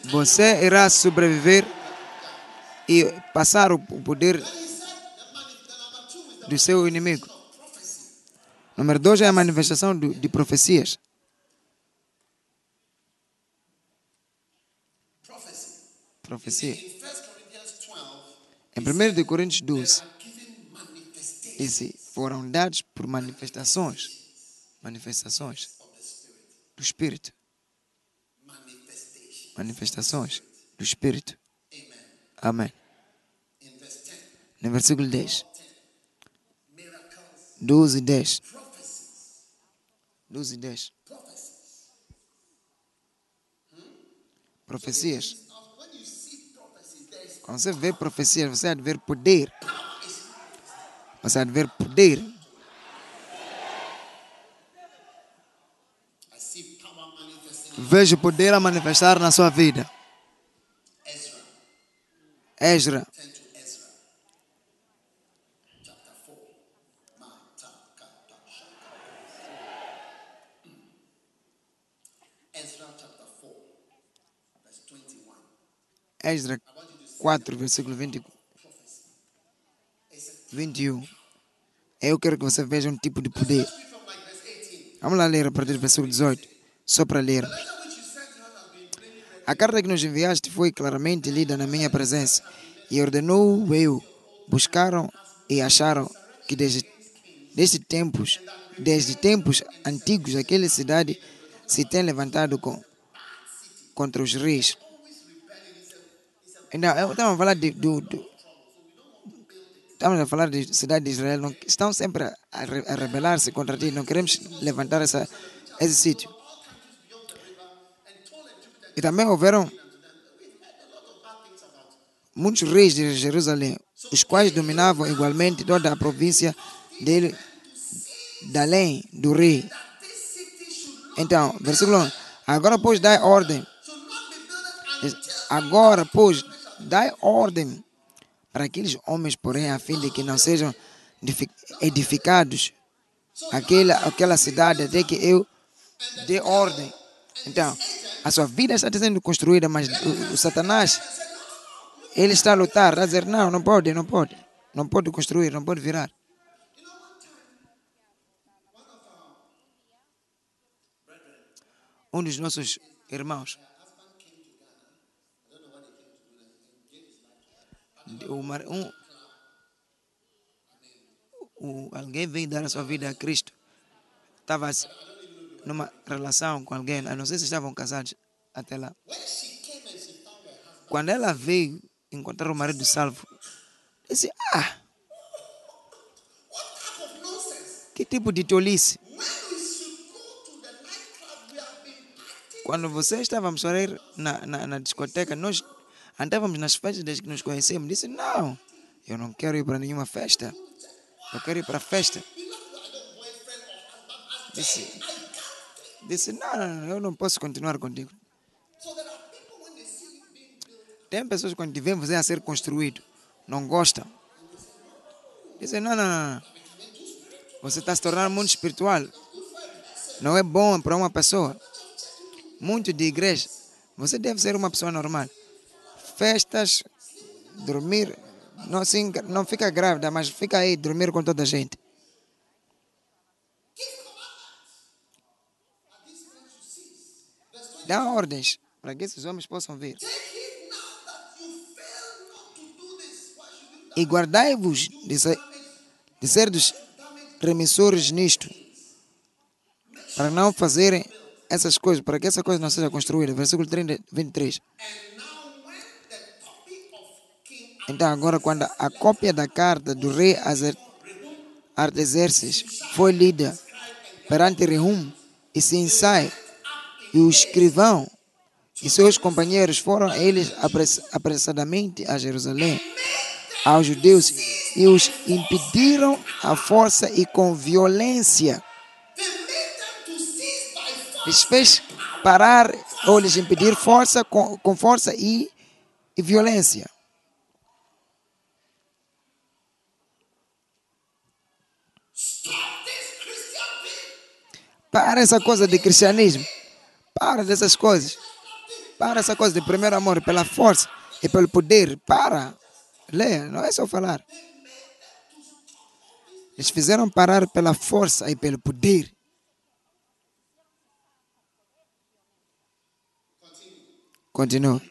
Você irá sobreviver e passar o poder do seu inimigo. Número dois é a manifestação de profecias. Profecia. In 1 Corinthians 12, Em 1 de Coríntios 12, are given manifestations disse, foram dados por manifestações. Manifestações do Espírito. Manifestações do Espírito. Amém. No versículo 10. 12 e 10. 12 e 10. Profecias. Quando você vê profecias, você há de ver poder. Você há de ver poder. Vejo poder a manifestar na sua vida. 21. Ezra 4, versículo 20, 21. Eu quero que você veja um tipo de poder. Read from like verse 18. Vamos lá ler a partir do versículo 18. Só para ler. A carta que nos enviaste foi claramente lida na minha presença e ordenou eu. Buscaram e acharam que desde, desde tempos, desde tempos antigos, aquela cidade se tem levantado com, contra os reis. Então, eu estava a falar de, do, do- Estamos a falar de cidade de Israel. Não, estão sempre a, a re- a rebelar-se contra ti. Não queremos levantar essa, esse sítio. E também houveram muitos reis de Jerusalém, os quais dominavam igualmente toda a província dele, além do rei. Então, versículo 1. Agora, pois, dai ordem. Agora, pois, dai ordem para aqueles homens, porém, a fim de que não sejam edifi- edificados aquela, aquela cidade até que eu dê ordem. Então, a sua vida está sendo construída, mas o, o Satanás, ele está a lutar, a dizer, não, não pode, não pode. Não pode construir, não pode virar. Um dos nossos irmãos, um, o, alguém veio dar a sua vida a Cristo. Estava numa relação com alguém, a não sei se estavam casados até lá. Quando ela veio encontrar o marido salvo, disse: Ah, que tipo de tolice. Quando você estávamos a ir na, na, na discoteca, nós andávamos nas festas desde que nos conhecemos. Disse: Não, eu não quero ir para nenhuma festa. Eu quero ir para a festa. Disse, disse não, não, eu não posso continuar contigo. Tem pessoas que quando te veem você a ser construído, não gostam. Dizem, não, não, não. Você está se tornando muito espiritual. Não é bom para uma pessoa. Muito de igreja. Você deve ser uma pessoa normal. Festas, dormir. Não, se não fica grávida, mas fica aí dormir com toda a gente. Dá ordens para que esses homens possam vir. E guardai-vos de, ser- de ser dos remissores nisto, para não fazerem essas coisas, para que essa coisa não seja construída. Versículo 30, 23. And now when the copy of King Então, agora, quando a cópia da carta do rei Artaxerxes foi lida perante Rehum e Sinsai, e o escrivão e seus companheiros foram eles apress- apressadamente a Jerusalém, aos judeus, e os impediram à força e com violência. Lhes fez parar ou lhes impedir força com, com força e, e violência. Para essa coisa de cristianismo. Para dessas coisas. Para essa coisa de primeiro amor pela força e pelo poder. Para. Leia, não é só falar. Eles fizeram parar pela força e pelo poder. Continua.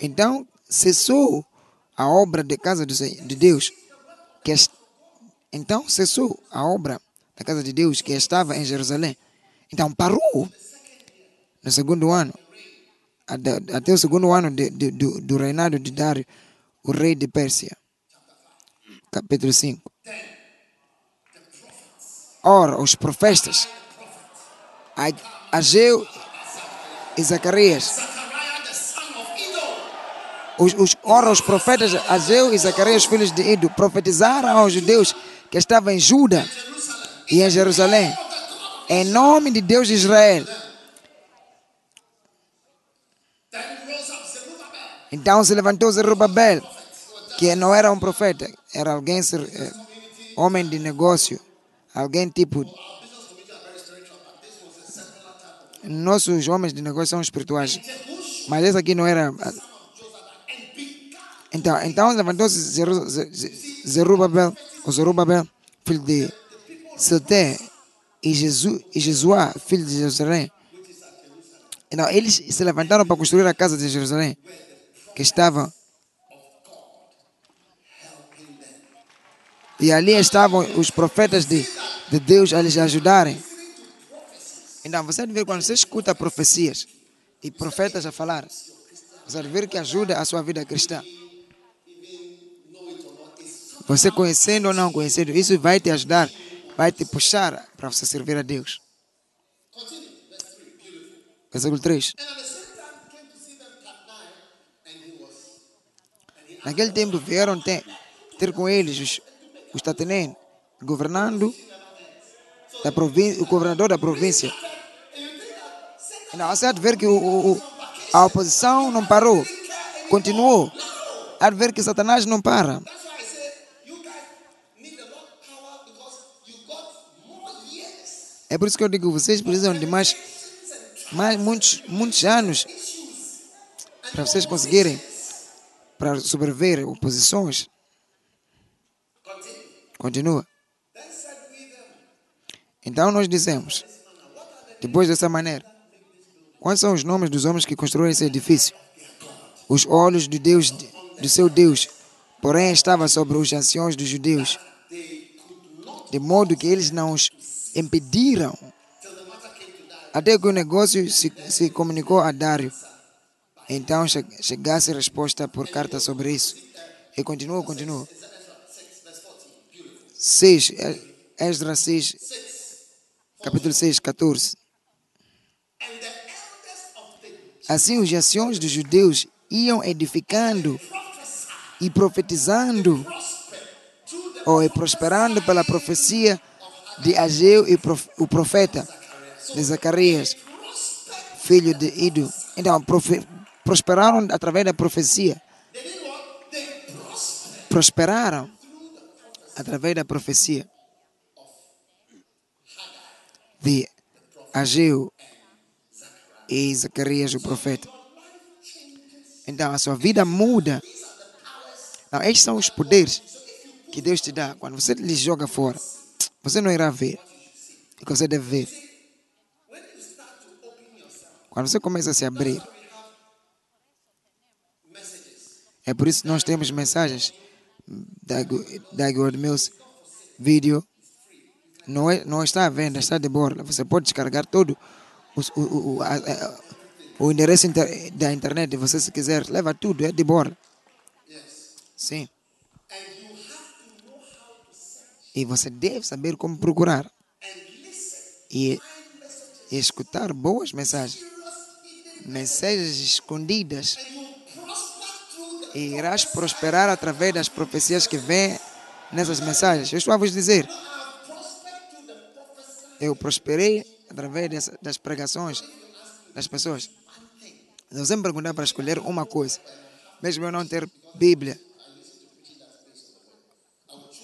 Então cessou a obra da casa de Deus. Que es- então cessou a obra da casa de Deus que estava em Jerusalém. Então parou no segundo ano, até, o segundo ano de, de, do, do reinado de Dário, o rei de Pérsia. Capítulo 5. Ora, os profetas, Ageu e Zacarias, os, os, ora, os profetas Ageu e Zacarias, filhos de Ido, profetizaram aos judeus que estavam em Juda e em Jerusalém, em nome de Deus de Israel. Então se levantou Zerubabel, que não era um profeta, era alguém, eh, homem de negócio, alguém tipo. Nossos homens de negócio são espirituais, mas esse aqui não era. Então, então levantou-se Zeru- Ze- Ze- Zerubabel, o Zerubabel, filho de Seté, e, Jesu, e Jesuá, filho de Jerusalém. Então, eles se levantaram para construir a casa de Jerusalém, que estava. E ali estavam os profetas de, de Deus a lhes ajudarem. Então, você deve ver quando você escuta profecias e profetas a falar, você deve ver que ajuda a sua vida cristã. Você conhecendo ou não conhecendo, isso vai te ajudar, vai te puxar para você servir a Deus. Versículo 3. and at the same time came to see them at night, and he was Naquele tempo vieram ter, ter com eles os, os Tatenem, governando da província, o governador da província. Não, você há de ver que o- o- a oposição não parou, continuou. Há de ver que Satanás não para. É por isso que eu digo, vocês precisam de mais, mais muitos, muitos anos para vocês conseguirem para sobreviver oposições. Continua. Então nós dissemos, depois dessa maneira, quais são os nomes dos homens que construíram esse edifício? Os olhos de Deus, do seu Deus, porém estavam sobre os anciões dos judeus, de modo que eles não os impediram até que o negócio se, se comunicou a Dário. Então che- chegasse resposta por carta sobre isso. E continua, continua. 6, Esdras 6, capítulo 6, 14. Assim os anciões dos judeus iam edificando e profetizando ou e prosperando pela profecia de Ageu e o profeta de Zacarias, filho de Ido. Então, prosperaram através da profecia. Prosperaram através da profecia de Ageu e Zacarias, o profeta. Então, a sua vida muda. Não, estes são os poderes que Deus te dá. Quando você lhe joga fora, você não irá ver o que você deve ver. Quando você começa a se abrir, é por isso que nós temos mensagens da, da Mills, vídeo. Não, é, não está à venda, está de borla. Você pode descarregar todo os- o, o, a- a- o endereço inter- da internet, você se quiser, leva tudo, é de borla. Sim. E você deve saber como procurar e, e escutar boas mensagens, mensagens escondidas. E irás prosperar através das profecias que vêm nessas mensagens. Eu estou a vos dizer. Eu prosperei através dessa- das pregações das pessoas. Se você me perguntar para escolher uma coisa, mesmo eu não ter Bíblia,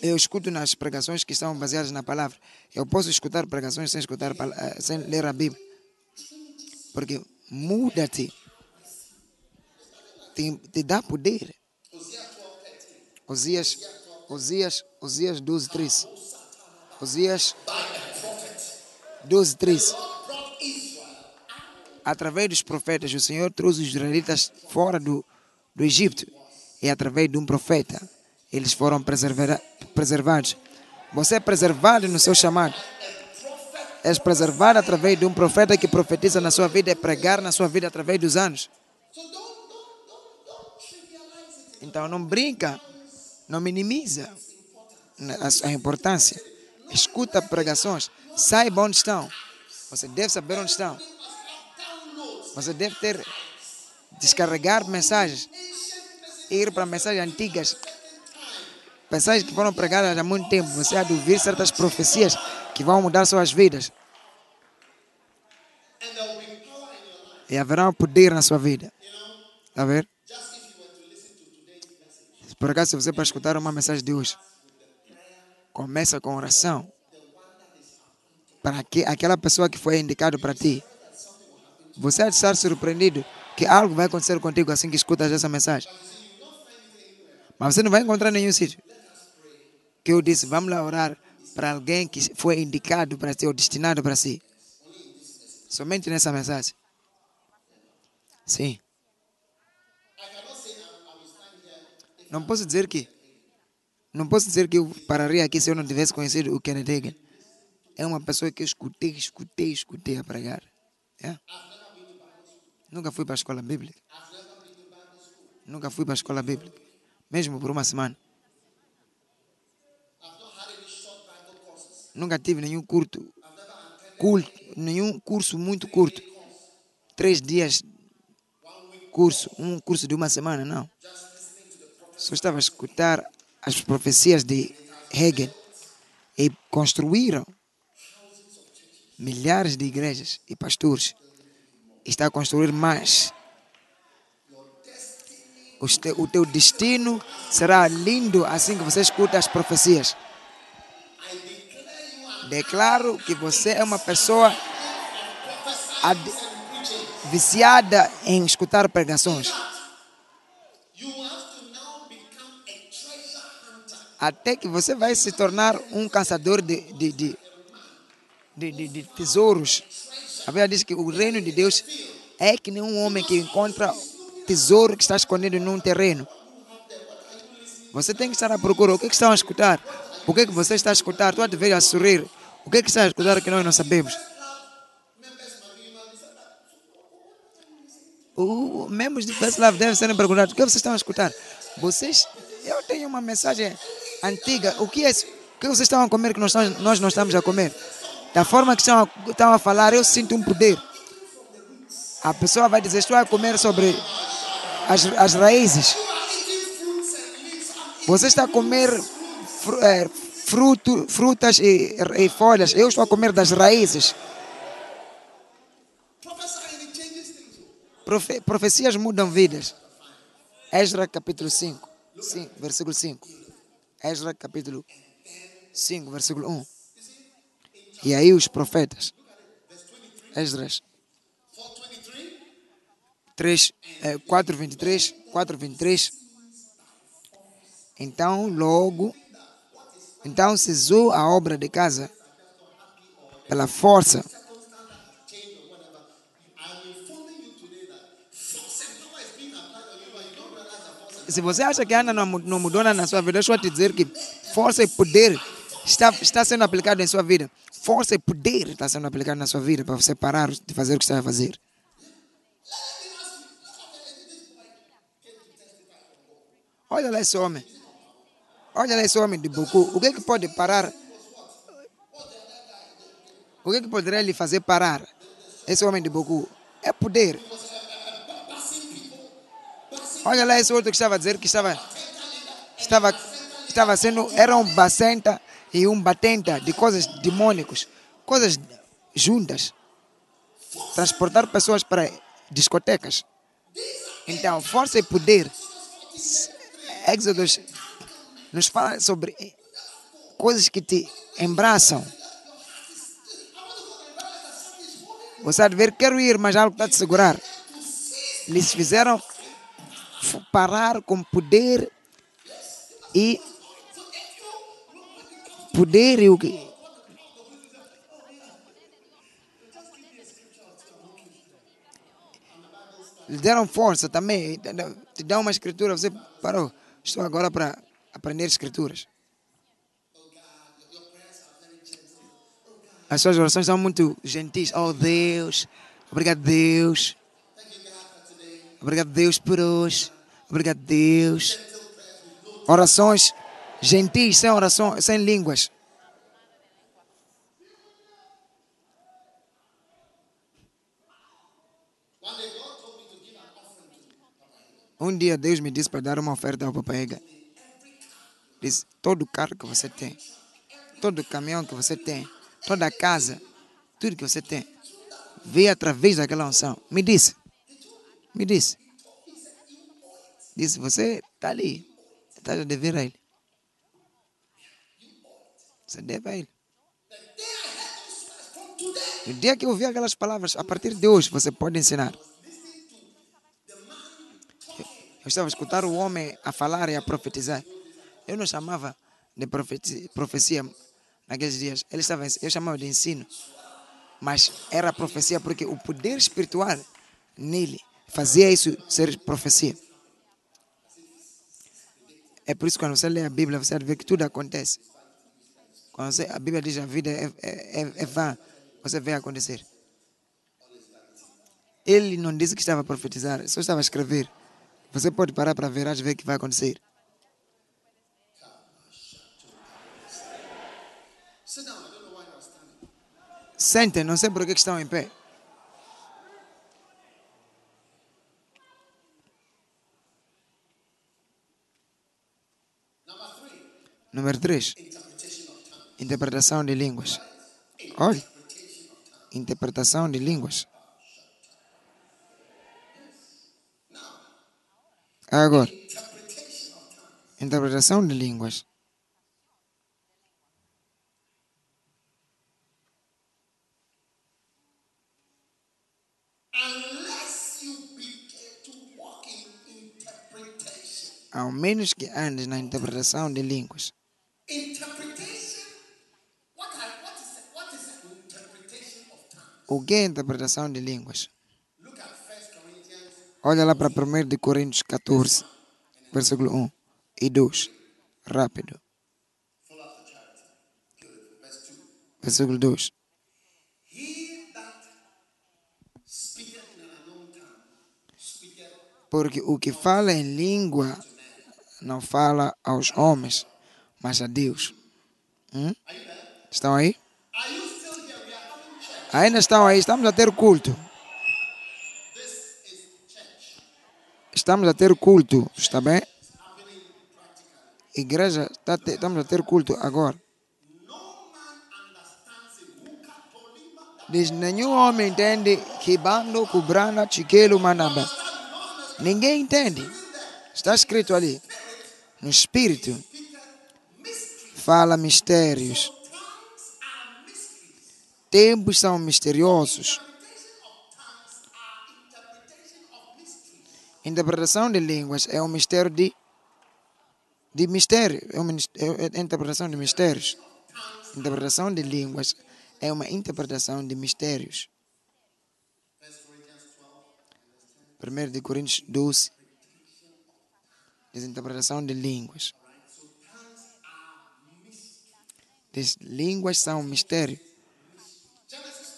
eu escuto nas pregações que estão baseadas na palavra. Eu posso escutar pregações sem escutar eh, sem ler a Bíblia. Porque muda-te. Te, te dá poder. Osias, Osias, Osias 12, 13. Osias 12, 13. Através dos profetas, o Senhor trouxe os israelitas fora do, do Egito. E através de um profeta, eles foram preservados. Você é preservado no seu chamado. és preservado através de um profeta que profetiza na sua vida e pregar na sua vida através dos anos. Então não brinca, não minimiza a importância. Escuta pregações, saiba onde estão. Você deve saber onde estão. Você deve ter descarregar mensagens, ir para mensagens antigas, mensagens que foram pregadas há muito tempo. Você há de ouvir certas profecias que vão mudar suas vidas. E haverá um poder na sua vida. Está a ver? Por acaso, se você para escutar uma mensagem de hoje, começa com oração. Para que aquela pessoa que foi indicado para ti, você há de estar surpreendido que algo vai acontecer contigo assim que escutas essa mensagem. Mas você não vai encontrar nenhum sítio. Que eu disse, vamos lá orar para alguém que foi indicado para si ou destinado para si. Somente nessa mensagem. Sim. Não posso dizer que não posso dizer que eu pararia aqui se eu não tivesse conhecido o Kenneth. É uma pessoa que eu escutei, escutei, escutei a pregar. É. Nunca fui para a escola bíblica. Nunca fui para a escola bíblica. Mesmo por uma semana. Nunca tive nenhum curto, curto, nenhum curso muito curto. Três dias curso, um curso de uma semana, não. Só estava a escutar as profecias de Hegel e construíram milhares de igrejas e pastores. Está a construir mais. O teu destino será lindo assim que você escuta as profecias. Declaro que você é uma pessoa viciada em escutar pregações. Até que você vai se tornar um caçador de, de, de, de, de tesouros. A Bíblia diz que o reino de Deus é que nem um homem que encontra tesouro que está escondido num terreno. Você tem que estar à procura. O que, é que estão a escutar? O que, é que você está a escutar? Tu dever a sorrir. O que, é que está a escutar que nós não sabemos? Os membros de Love devem ser perguntados: o que vocês estão a escutar? Vocês, eu tenho uma mensagem antiga. O que é isso? O que vocês estão a comer que nós, nós não estamos a comer? Da forma que estão a, estão a falar, eu sinto um poder. A pessoa vai dizer: estou a comer sobre as, as raízes. Você está a comer fruto, frutas e, e folhas. Eu estou a comer das raízes. Profe, profecias mudam vidas. Esdra capítulo 5, 5, versículo 5. Esdra capítulo 5, versículo 1. E aí os profetas. Esdras 3, 4, 23, 4, 23. Então, logo, então cessou a obra de casa pela força se você acha que Ana não, mudou na sua vida, deixa eu te dizer que força e poder está, está sendo aplicado em sua vida. Força e poder está sendo aplicado na sua vida para você parar de fazer o que está a fazer. Olha lá esse homem. Olha lá esse homem de Boku. O que, é que pode parar? O que, é que poderia lhe fazer parar? Esse homem de Boku. É poder. Olha lá esse outro que estava a dizer que estava, estava, estava sendo, era um bacenta e um batenta de coisas demônicos, coisas juntas. Transportar pessoas para discotecas. Então, força e poder. Éxodos nos fala sobre coisas que te embraçam. Você há de ver, quero ir, mas algo está te segurar. Eles fizeram parar com poder e poder e o que lhe deram força também, te dão uma escritura, você parou. Estou agora para aprender escrituras. As suas orações são muito gentis. Oh Deus, obrigado Deus. Obrigado Deus por hoje. Obrigado Deus. Orações gentis, sem oração, sem línguas. Um dia Deus me disse para dar uma oferta ao Papaega. Todo carro que você tem, todo caminhão que você tem, toda casa, tudo que você tem, veio através daquela unção. Me disse. Me disse. Disse, você está ali. Está a dever a ele. Você deve a ele. No dia que eu ouvi aquelas palavras, a partir de hoje você pode ensinar. Eu estava a escutar o homem a falar e a profetizar. Eu não chamava de profeti- profecia naqueles dias. Ele estava, eu chamava de ensino. Mas era profecia porque o poder espiritual nele fazia isso ser profecia. É por isso que quando você lê a Bíblia, você vê que tudo acontece. Quando você, a Bíblia diz a vida é, é, é, é vã, você vê acontecer. Ele não disse que estava a profetizar, só estava a escrever. Você pode parar para ver, ver o que vai acontecer. Sentem, não sei por que estão em pé. Número 3. interpretation of tongues. Interpretação de línguas. Olha, interpretação de línguas. Agora, interpretação de línguas. Ao menos que andes na interpretação de línguas. O que é interpretação de línguas? Look at 1 Corinthians Olha lá para 1 de Coríntios 14, versículo 1 e 2. Rápido. full of the charity. Good. Verse 2. Versículo 2. He that speaketh in an unknown tongue speaketh Porque o que fala em língua não fala aos homens, mas a Deus. Hum? Estão aí? Ainda estão aí? Estamos a ter culto. Estamos a ter culto, está bem? Igreja, está a ter- estamos a ter culto agora. Diz, nenhum homem entende Kibando, Kubrana, Chiquelo, Manaba. Ninguém entende. Está escrito ali. No Espírito. Fala mistérios. Tempos são misteriosos. Interpretação de línguas é um mistério de, de mistério. É uma é- é interpretação de mistérios. Interpretação de línguas é uma interpretação de mistérios. 1 de Coríntios 12. Diz interpretação de línguas. Diz, línguas são um mistério.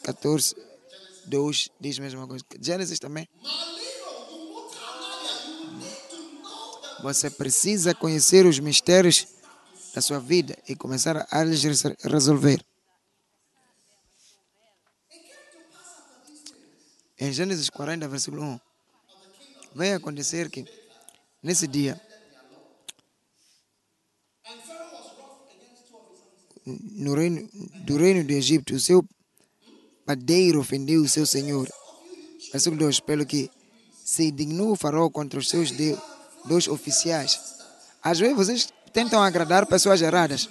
14, 2 diz a mesma coisa. Gênesis também. Você precisa conhecer os mistérios da sua vida e começar a lhes res- resolver. Em Gênesis 40, versículo 1, vai acontecer que nesse dia no reino, do reino do Egito, o seu padeiro ofendeu o seu senhor. Versículo 2: Pelo que se dignou o faraó contra os seus de- dois oficiais. Às vezes vocês tentam agradar pessoas erradas.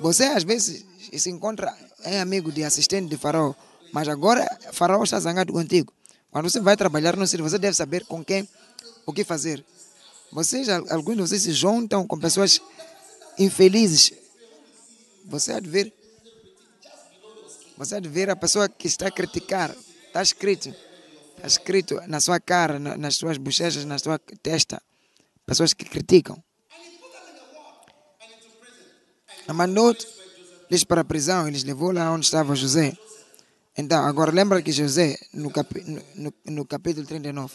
Você às vezes se encontra é amigo de assistente de faraó, mas agora faraó está zangado contigo. Quando você vai trabalhar no sítio, você deve saber com quem, o que fazer. Vocês, al- alguns de vocês se juntam com pessoas infelizes. Você há de ver. Você há de ver a pessoa que está a criticar. Está escrito. Está escrito na sua cara, na- nas suas bochechas, na sua testa. Pessoas que criticam. Mandou eles para a prisão, eles levou lá onde estava José. Então, agora lembra que José, no, capi, no, no, no capítulo 39,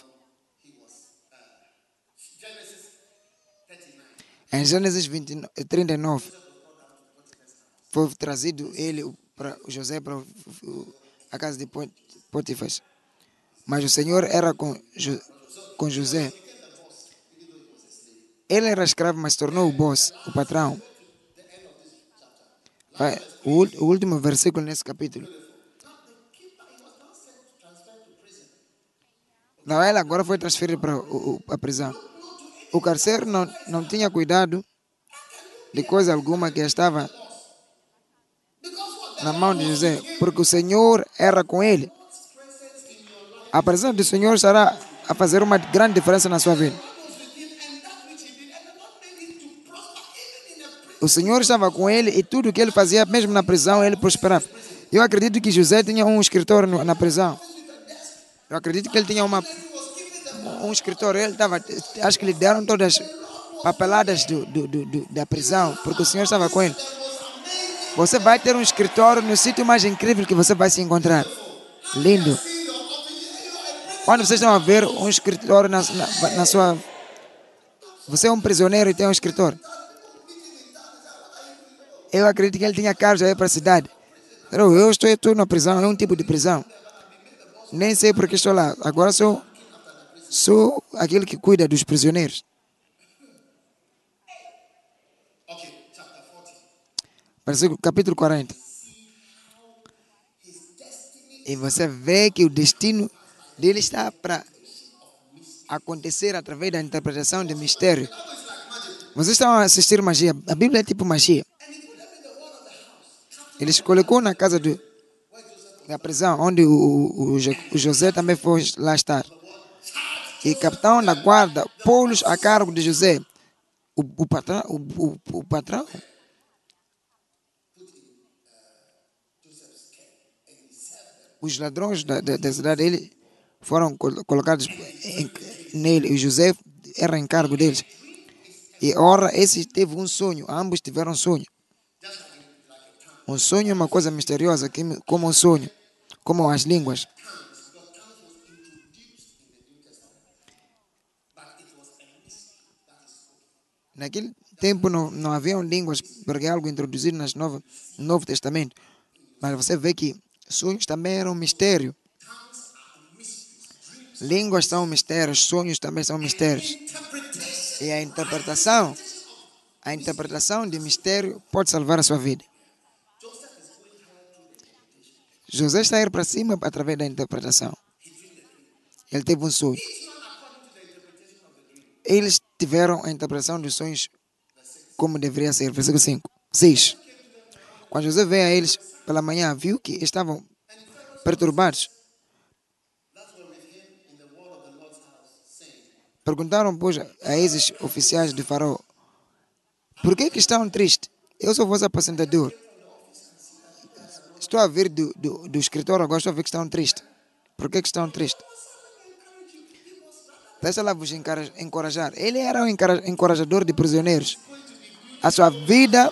em Gênesis 29, 39, foi trazido ele, para José, para a casa de Potifar. Mas o Senhor era com, com José. Ele era escravo, mas tornou o boss, o patrão. O, último versículo nesse capítulo. Não, ele agora foi transferido para a prisão. O carcereiro não, não tinha cuidado de coisa alguma que estava na mão de José, porque o Senhor era com ele. A presença do Senhor estará a fazer uma grande diferença na sua vida. O Senhor estava com ele e tudo que ele fazia, mesmo na prisão, ele prosperava. Eu acredito que José tinha um escritor na prisão. Eu acredito que ele tinha uma, um escritório. Ele estava, acho que lhe deram todas as papeladas do, do, do, da prisão, porque o Senhor estava com ele. Você vai ter um escritório no sítio mais incrível que você vai se encontrar. Lindo. Quando vocês estão a ver um escritório na, na, na sua. Você é um prisioneiro e tem um escritório. Eu acredito que ele tinha carros aí para a cidade. Eu estou, estou na prisão, é um tipo de prisão. Nem sei porque estou lá. Agora sou, sou aquele que cuida dos prisioneiros. Versículo, capítulo 40. E você vê que o destino dele está para acontecer através da interpretação de mistério. Vocês estão a assistir magia. A Bíblia é tipo magia. Ele se colocou na casa do, da prisão, onde o, o, o José também foi lá estar. E capitão da guarda pô-los a cargo de José. O, o patrão, o, o, patrão os ladrões da, da, da cidade dele foram colocados em, nele. E José era encargo deles. E ora, esse teve um sonho. Ambos tiveram um sonho. Um sonho é uma coisa misteriosa, como um sonho, como as línguas. Naquele tempo não, não haviam línguas, porque é algo introduzido nas novo, no Novo Testamento. Mas você vê que sonhos também eram um mistério. Línguas são mistérios, sonhos também são mistérios. E a interpretação, a interpretação de mistério pode salvar a sua vida. José está a ir para cima através da interpretação. Ele teve um sonho. Eles tiveram a interpretação dos sonhos como deveria ser. Versículo 5. 6. Quando José veio a eles pela manhã, viu que estavam perturbados. Perguntaram, pois, a esses oficiais de Faraó: Por que, que estão tristes? Eu sou vosso apacentador. Estou a ver do, do, do escritório agora, estou a ver que estão tristes. Por que, que estão tristes? Deixa lá vos encorajar. Ele era um encorajador de prisioneiros. A sua vida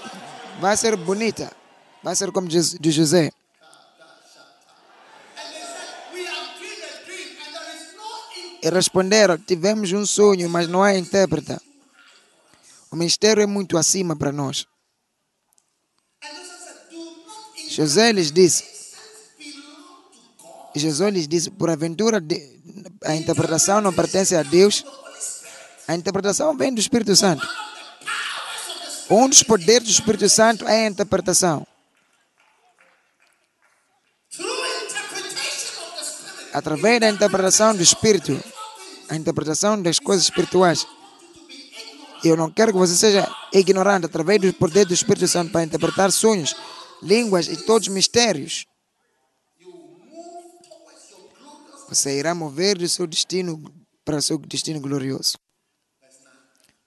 vai ser bonita. Vai ser como de José. E responderam: Tivemos um sonho, mas não há intérprete. O mistério é muito acima para nós. José lhes disse, Jesus lhes disse, por aventura a interpretação não pertence a Deus, a interpretação vem do Espírito Santo. Um dos poderes do Espírito Santo é a interpretação. Através da interpretação do Espírito, a interpretação das coisas espirituais. Eu não quero que você seja ignorante através do poder do Espírito Santo para interpretar sonhos línguas e todos os mistérios. Você irá mover do seu destino para o seu destino glorioso.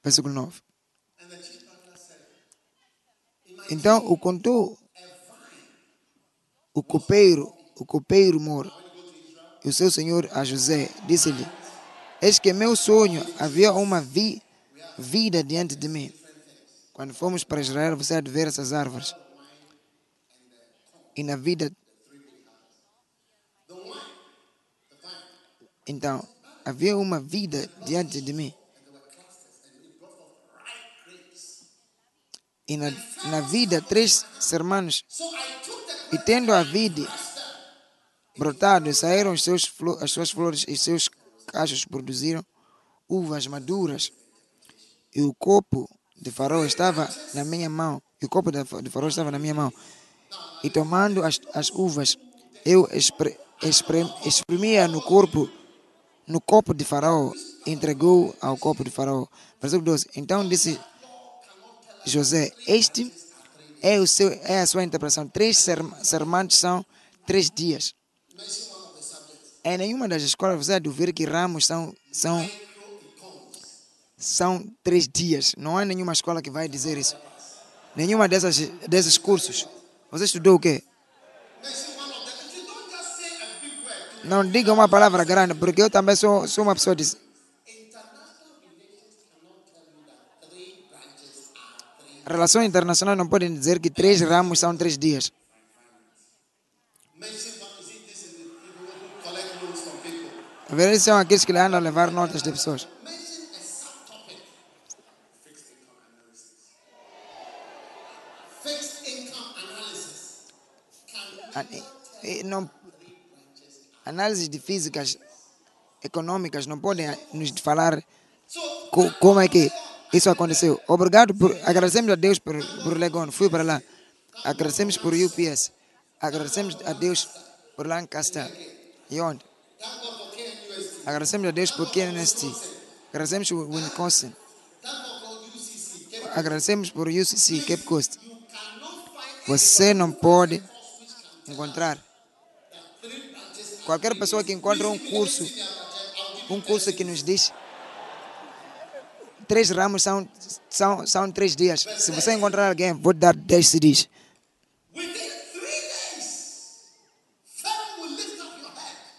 Versículo 9. Então o contou o copeiro, o copeiro mora. E o seu senhor a José disse-lhe: Eis que meu sonho havia uma vi, vida diante de mim. Quando fomos para Israel, você há de ver essas árvores. e na vida. Então, havia uma vida diante de mim. E na, na vida, três sermãos. E tendo a vida brotado, saíram os seus, as suas flores e seus cachos produziram uvas maduras. E o copo de farol estava na minha mão. E o copo de fa- de farol estava na minha mão. E tomando as, as uvas, eu expre, expre, exprimia no corpo, no copo de farol, e entregou ao copo de farol. Versículo 12. Então disse José, este é, o seu, é a sua interpretação. Três serm- sermões são três dias. Em nenhuma das escolas você vai ver que ramos são, são, são três dias. Não há nenhuma escola que vai dizer isso. Nenhuma dessas, desses cursos. Você estudou o quê? Não diga uma palavra grande, porque eu também sou, sou uma pessoa de... Relações internacionais não podem dizer que três ramos são três dias. Esses são aqueles que andam a levar notas de pessoas. Mention a subtopic. Fixed income analysis. Fixed income analysis. Can A- e- e não, análises de físicas econômicas não podem nos falar co- como é que isso aconteceu. Obrigado por. Agradecemos a Deus por, por Legon. Fui para lá. Agradecemos por UPS. Agradecemos a Deus por Lancaster. E onde? Agradecemos a Deus por KNST. Agradecemos por Wisconsin. Agradecemos por UCC, Cape Coast. Você não pode encontrar qualquer pessoa que encontra um curso, um curso que nos diz três ramos são, são, são três dias. Se você encontrar alguém, vou dar 10 CDs.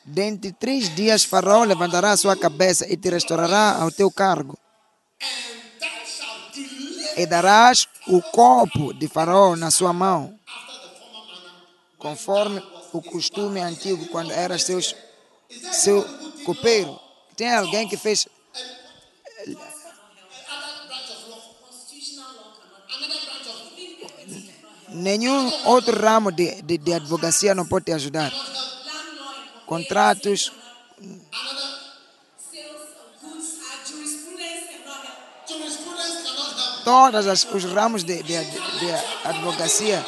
Your head Dentro de três dias, Faraó levantará a sua cabeça e te restaurará ao teu cargo. E darás o copo de Faraó na sua mão, conforme o costume antigo, quando eras seus, seu copeiro. Tem alguém que fez Nenhum outro ramo de, de, de advocacia não pode te ajudar. Contratos, todos as, os ramos de, de, de advocacia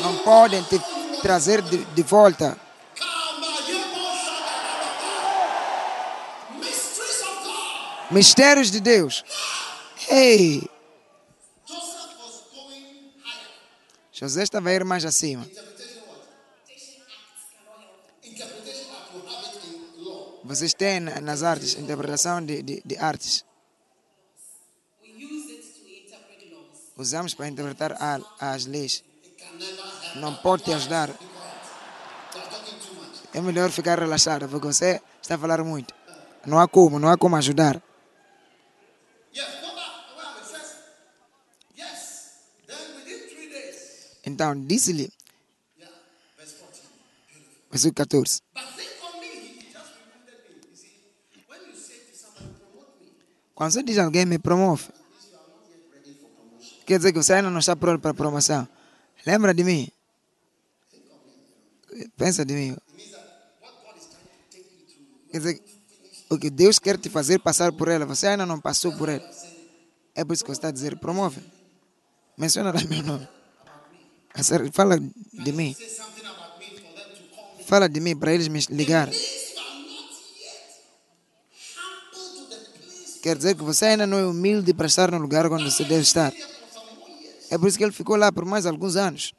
não podem te trazer de, de volta. Mistérios de Deus. Ei, higher. José estava a ir mais acima. Vocês têm na- nas artes, interpretação de, de, de artes. Usamos para interpretar a, as leis. Não pode te ajudar. É melhor ficar relaxado, porque você está a falar muito. Não há como, não há como ajudar. Então, disse-lhe, Yeah, verse 14. versículo 14. Quando você diz alguém me promove, quer dizer que você ainda não está pronto para promoção. Lembra de mim? Pensa de mim. Quer dizer, o que Deus quer te fazer passar por ela, você ainda não passou por ela. É por isso que você está a dizer, promove. Menciona lá meu nome. Fala de mim. Fala de mim para eles me ligar. Quer dizer que você ainda não é humilde para estar no lugar onde você deve estar. É por isso que ele ficou lá por mais alguns anos.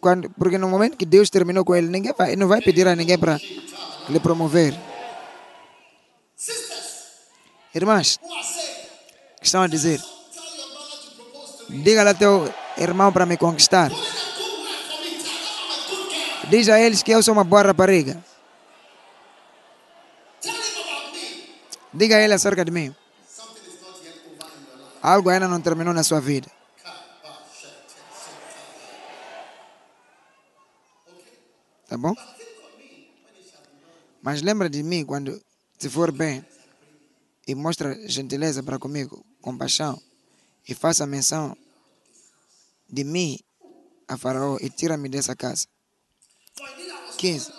Quando, porque no momento que Deus terminou com ele, ninguém vai, não vai pedir a ninguém para lhe promover. Irmãs, que estão a dizer, diga lá teu irmão para me conquistar. Diz a eles que eu sou uma boa rapariga. Diga a ele acerca de mim. Algo ainda não terminou na sua vida. Tá bom? Mas lembra de mim quando se for bem e mostra gentileza para comigo, compaixão, e faça menção de mim a Faraó e tira-me dessa casa. 15.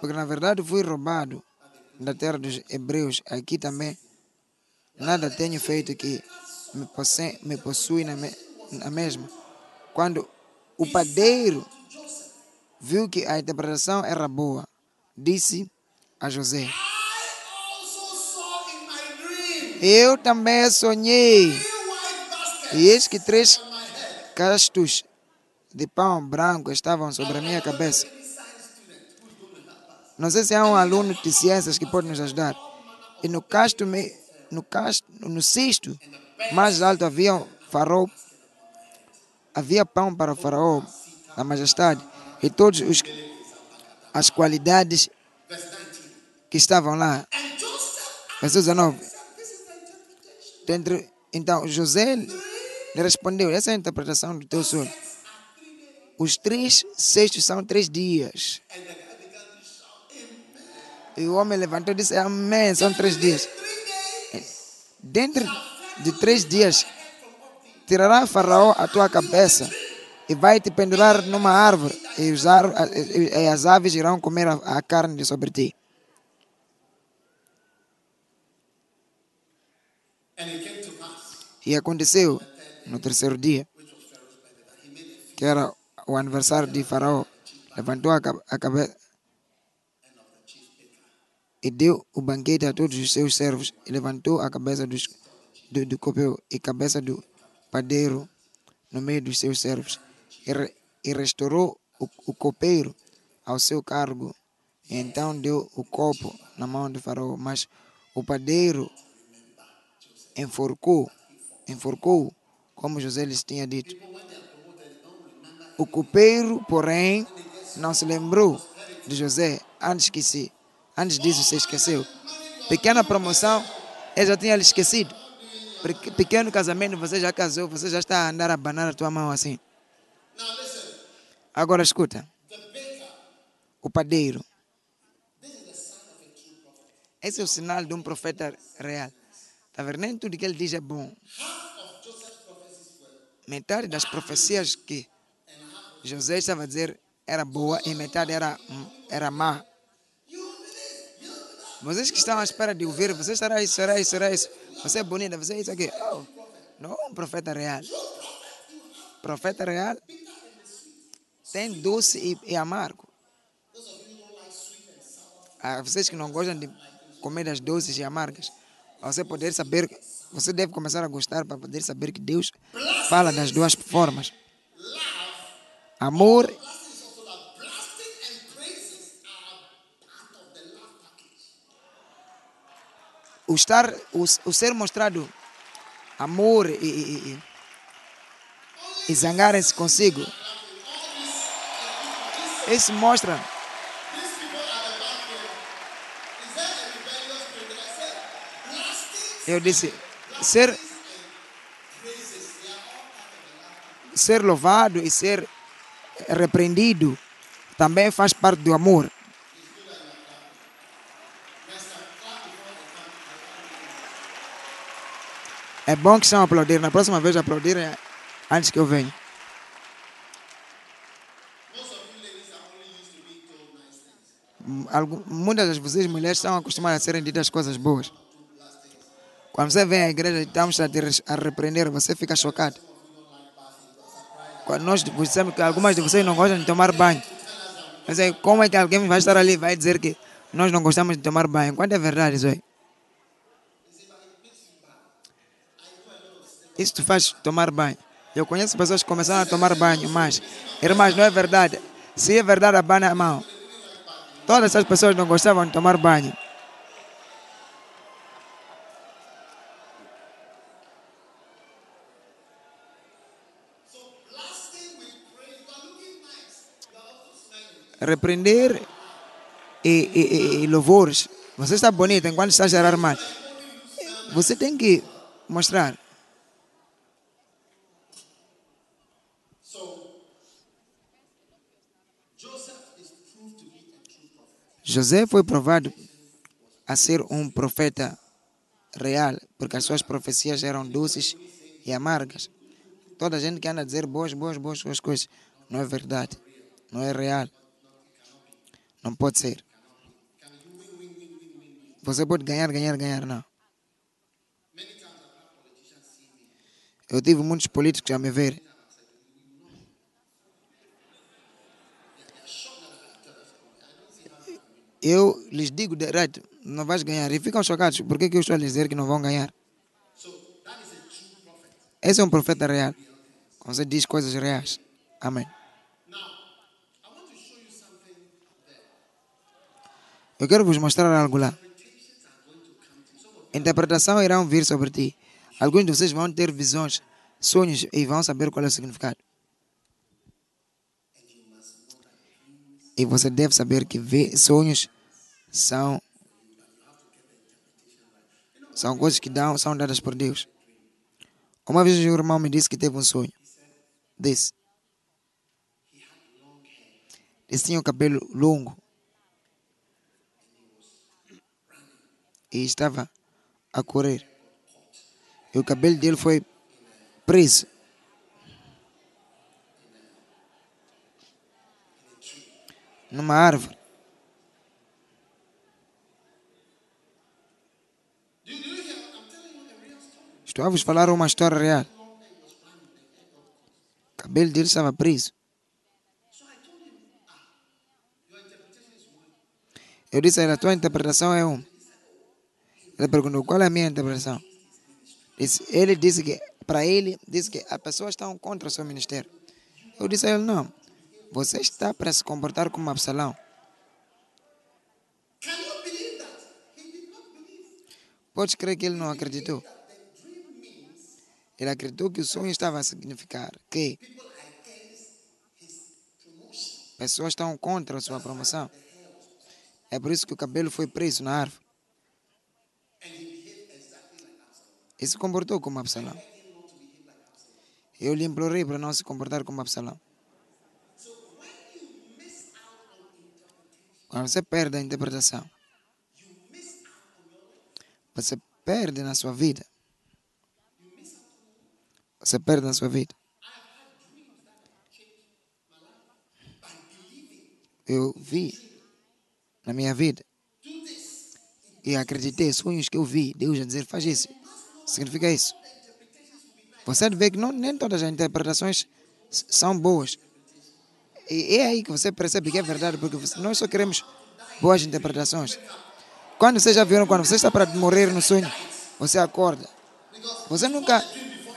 Porque na verdade fui roubado da terra dos hebreus. Aqui também nada tenho feito que me, posse, me possui na, me, na mesma. Quando o padeiro viu que a interpretação era boa, disse a José: Eu também sonhei. E eis que três castos de pão branco estavam sobre a minha cabeça. Não sei se há um aluno de ciências que pode nos ajudar. E no casto, no casto, no cesto mais alto havia faraó, havia pão para o faraó, a majestade e todas os as qualidades que estavam lá. Versículo 19. Dentro, então José lhe respondeu: Essa é a interpretação do teu sonho. Os três sextos são três dias. E o homem levantou e disse: Amém, são três dias. Dentro de três dias, tirará Faraó a tua cabeça e vai te pendurar numa árvore, e, os e- as aves irão comer a, a carne de sobre ti. E aconteceu no terceiro dia, que era o aniversário de Faraó, levantou a, ca- a cabeça e deu o banquete a todos os seus servos, e levantou a cabeça dos, do, do copeu e cabeça do padeiro no meio dos seus servos, e, re- e restaurou o, o copeiro ao seu cargo. E então deu o copo na mão de Faraó, mas o padeiro enforcou, enforcou, como José lhes tinha dito. O copeiro, porém, não se lembrou de José antes que se, antes disso se esqueceu. Pequena promoção, ele já tinha esquecido. Pe- Pequeno casamento, você já casou, você já está a andar a abanar a tua mão assim. Agora escuta. O padeiro. Esse é o sinal de um profeta real. Está vendo? Nem tudo que ele diz é bom. Metade das profecias que José estava a dizer era boa e metade era, era má. Vocês que estão à espera de ouvir, você será isso, será isso, será isso. Você é bonita, você é isso aqui. Oh, não é um profeta real. Profeta real tem doce e, e amargo. Ah, vocês que não gostam de comidas doces e amargas, você poder saber, você deve começar a gostar para poder saber que Deus fala das duas formas. Amor o estar, o, o ser mostrado amor e, e, e, e zangarem-se consigo. Isso mostra Eu disse, ser, ser louvado e ser repreendido também faz parte do amor. É bom que estão a aplaudir. Na próxima vez aplaudirem antes que eu venha. Muitas de vocês mulheres estão acostumadas a serem ditas coisas boas. Quando você vem à igreja e estamos a, a repreender, você fica chocado. Quando nós dissemos que algumas de vocês não gostam de tomar banho. Aí, como é que alguém vai estar ali e vai dizer que nós não gostamos de tomar banho? Quando é verdade isso aí? Isso te faz tomar banho. Eu conheço pessoas que começaram a tomar banho, mas, irmãs, não é verdade. Se é verdade, a mão. Todas essas pessoas não gostavam de tomar banho. Repreender e, e, e- e louvores. Você está bonita enquanto está a gerar mal. Você tem que mostrar. José foi provado a ser um profeta real, porque as suas profecias eram doces e amargas. Toda a gente que anda a dizer boas, boas, boas, boas coisas, não é verdade, não é real. Não pode ser. Você pode ganhar, ganhar, ganhar, não. Eu tive muitos políticos a me ver. Eu lhes digo direto, não vais ganhar. E ficam chocados. Por que, que eu estou a lhes dizer que não vão ganhar? Esse é um profeta real. Quando você diz coisas reais. Amém. Eu quero vos mostrar algo lá. Interpretação irão vir sobre ti. Alguns de vocês vão ter visões, sonhos e vão saber qual é o significado. E você deve saber que vê- sonhos são são coisas que dão, são dadas por Deus. Uma vez o irmão me disse que teve um sonho. Disse. Ele tinha o cabelo longo. E estava a correr. E o cabelo dele foi preso. Numa árvore. Estou a vos falar uma história real. O cabelo dele estava preso. Eu disse a ele, a tua interpretação é um. Ele perguntou, qual é a minha interpretação? Ele disse que, para ele, disse que as pessoas estão contra o seu ministério. Eu disse a ele, não. Você está para se comportar como Absalão. Podes crer que ele não acreditou. Ele acreditou que o sonho estava a significar que pessoas estão contra a sua promoção. É por isso que o cabelo foi preso na árvore. E se comportou como Absalão. Eu lhe implorei para não se comportar como Absalão. Quando você perde a interpretação, você perde na sua vida. Você perde na sua vida. Eu vi na minha vida e acreditei, sonhos que eu vi, Deus a dizer, faz isso. Significa isso. Você vê que não, nem todas as interpretações são boas. E é aí que você percebe que é verdade, porque você- nós só queremos boas interpretações. Quando vocês já viram, quando você está para morrer no sonho, você acorda. Você nunca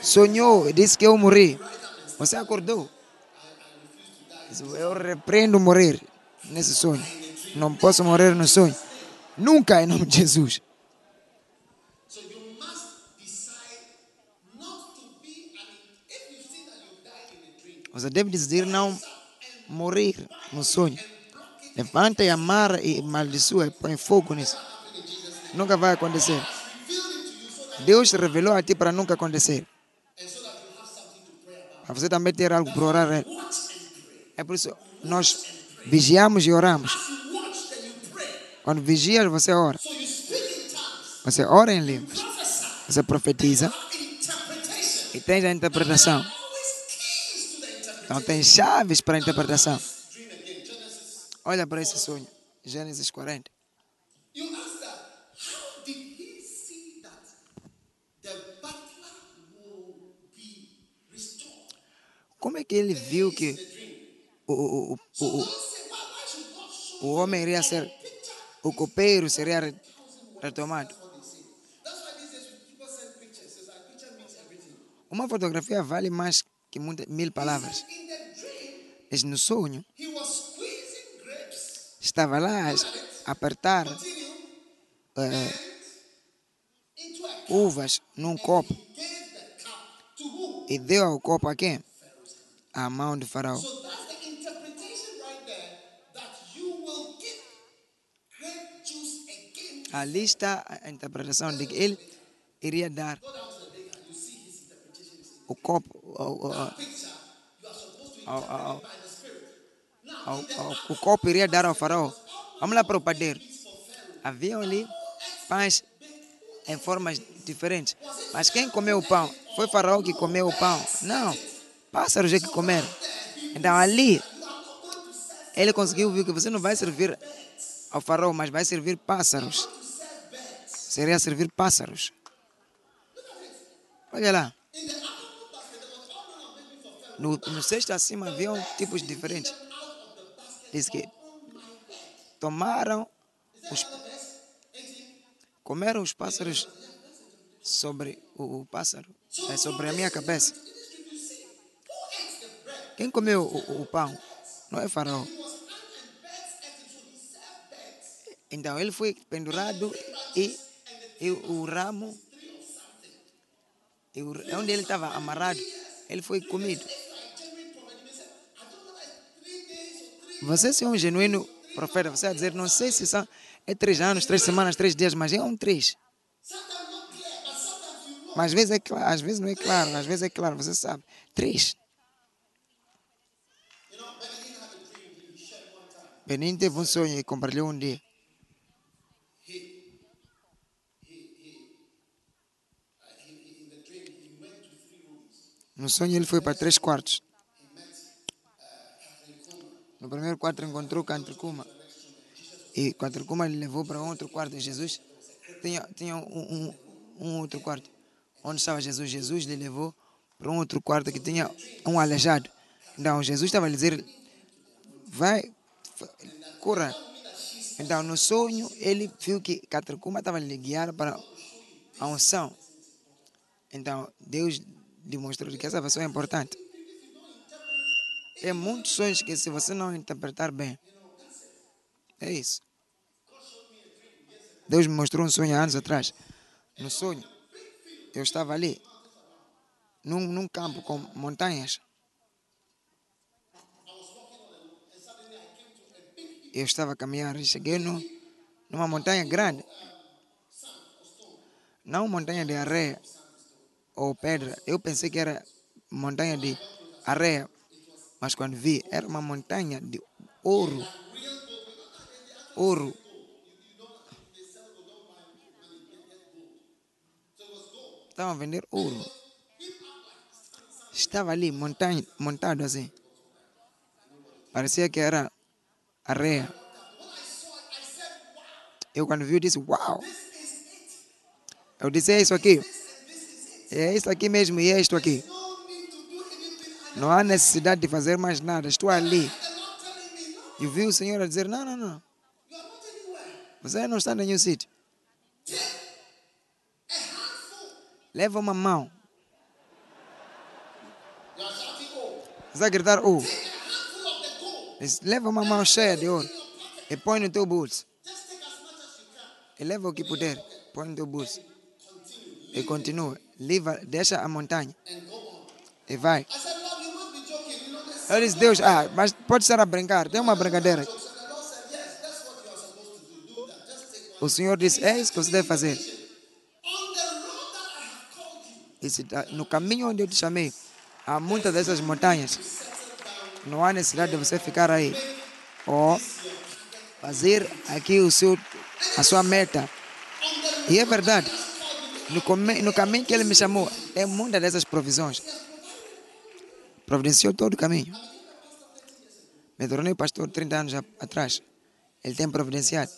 sonhou e disse que eu morri. Você acordou. Eu repreendo morrer nesse sonho. Não posso morrer no sonho. Nunca em nome de Jesus. Você deve decidir não morrer no sonho. Levanta e amarra e maldiçoa e põe fogo nisso. Nunca vai acontecer. Deus revelou a ti para nunca acontecer. Para você também ter algo para orar. é. Por isso nós vigiamos e oramos. Quando vigias, você ora. Você ora em línguas. Você profetiza e tens a interpretação. Então tem chaves para a interpretação. Olha para esse sonho. Gênesis 40. You ask that. How did he see that the butler will be restored? Como é que ele viu que o, o, o, o, homem iria ser. O copeiro seria re- retomado? Uma fotografia vale mais que mil palavras. Mas no sonho, estava lá a apertar a cup. uvas num copo e deu ao copo a quem? À mão do faraó. Ali está a interpretação de que ele iria dar o copo ao, ao, ao, o copo iria dar ao faraó Vamos lá para o padeiro. Haviam ali pães em formas diferentes. Mas quem comeu o pão? Foi Faraó que comeu o pão? Não. Pássaros é que comeram. Então ali, ele conseguiu ver que você não vai servir ao Faraó, mas vai servir pássaros. Seria servir pássaros. Olha lá. No, no cesto acima haviam tipos diferentes. Diz que tomaram os, comeram os pássaros sobre o, o pássaro, é, sobre a minha cabeça. Quem comeu o, o- pão? Não é faraó. Então ele foi pendurado e, e o ramo, e o, onde ele estava amarrado, ele foi comido. Você se é um genuíno profeta, você vai dizer, não sei se são é três anos, três semanas, três dias, mas é um três. Mas às vezes é claro, às vezes não é claro, às vezes é claro, você sabe. Três. Benin teve um sonho e compartilhou um dia. No sonho ele foi para três quartos. No primeiro quarto encontrou Cantricuma. E Cantricuma levou para outro quarto. Jesus tinha, tinha um, um, um outro quarto. Onde estava Jesus? Jesus lhe levou para um outro quarto que tinha um aleijado. Então Jesus estava a dizer, vai, corra. Então no sonho ele viu que Cantricuma estava a lhe guiar para a unção. Então Deus demonstrou que essa pessoa é importante. Tem muitos sonhos que se você não interpretar bem, é isso. Deus me mostrou um sonho há anos atrás. No sonho, eu estava ali, num, num campo com montanhas. Eu estava a caminhar e cheguei no, numa montanha grande. Não montanha de areia ou pedra. Eu pensei que era montanha de areia, mas quando vi, era uma montanha de ouro. Ouro. Estavam a vender ouro. Estava ali montanha, montado assim. Parecia que era areia. Eu quando vi, eu disse, uau! Eu disse, é isso aqui. É isso aqui mesmo e é isto aqui. Não há necessidade de fazer mais nada. Estou ali. E vi o Senhor a dizer: Não, não, não. Você não está em nenhum sítio. Leva uma mão. Você vai gritar: Oh. Leva uma mão cheia de ouro e põe no teu bolso. E leva o que puder. Põe no teu bolso. E continua. Leva, deixa a montanha. E vai. Eu disse, Deus, ah, mas pode estar a brincar. Tem uma brincadeira. O Senhor disse, é isso que você deve fazer. Disse, "Ah, no caminho onde eu te chamei, há muitas dessas montanhas. Não há necessidade de você ficar aí. Ou fazer aqui o seu, a sua meta. E é verdade. No, no caminho que ele me chamou, tem muitas dessas provisões. Providenciou todo o caminho. Me tornei pastor 30 anos atrás. Ele tem providenciado.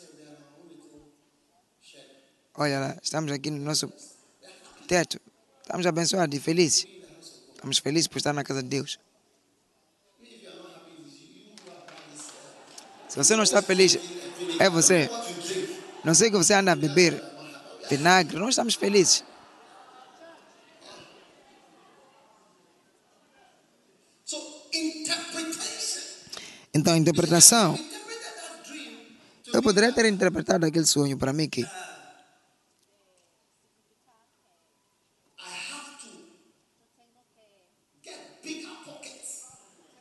Olha lá, estamos aqui no nosso teto. Estamos abençoados e felizes. Estamos felizes por estar na casa de Deus. Se você não está feliz, é você. Não sei que você anda a beber vinagre. Nós estamos felizes. Então, a interpretação. Eu poderia ter interpretado aquele sonho para mim que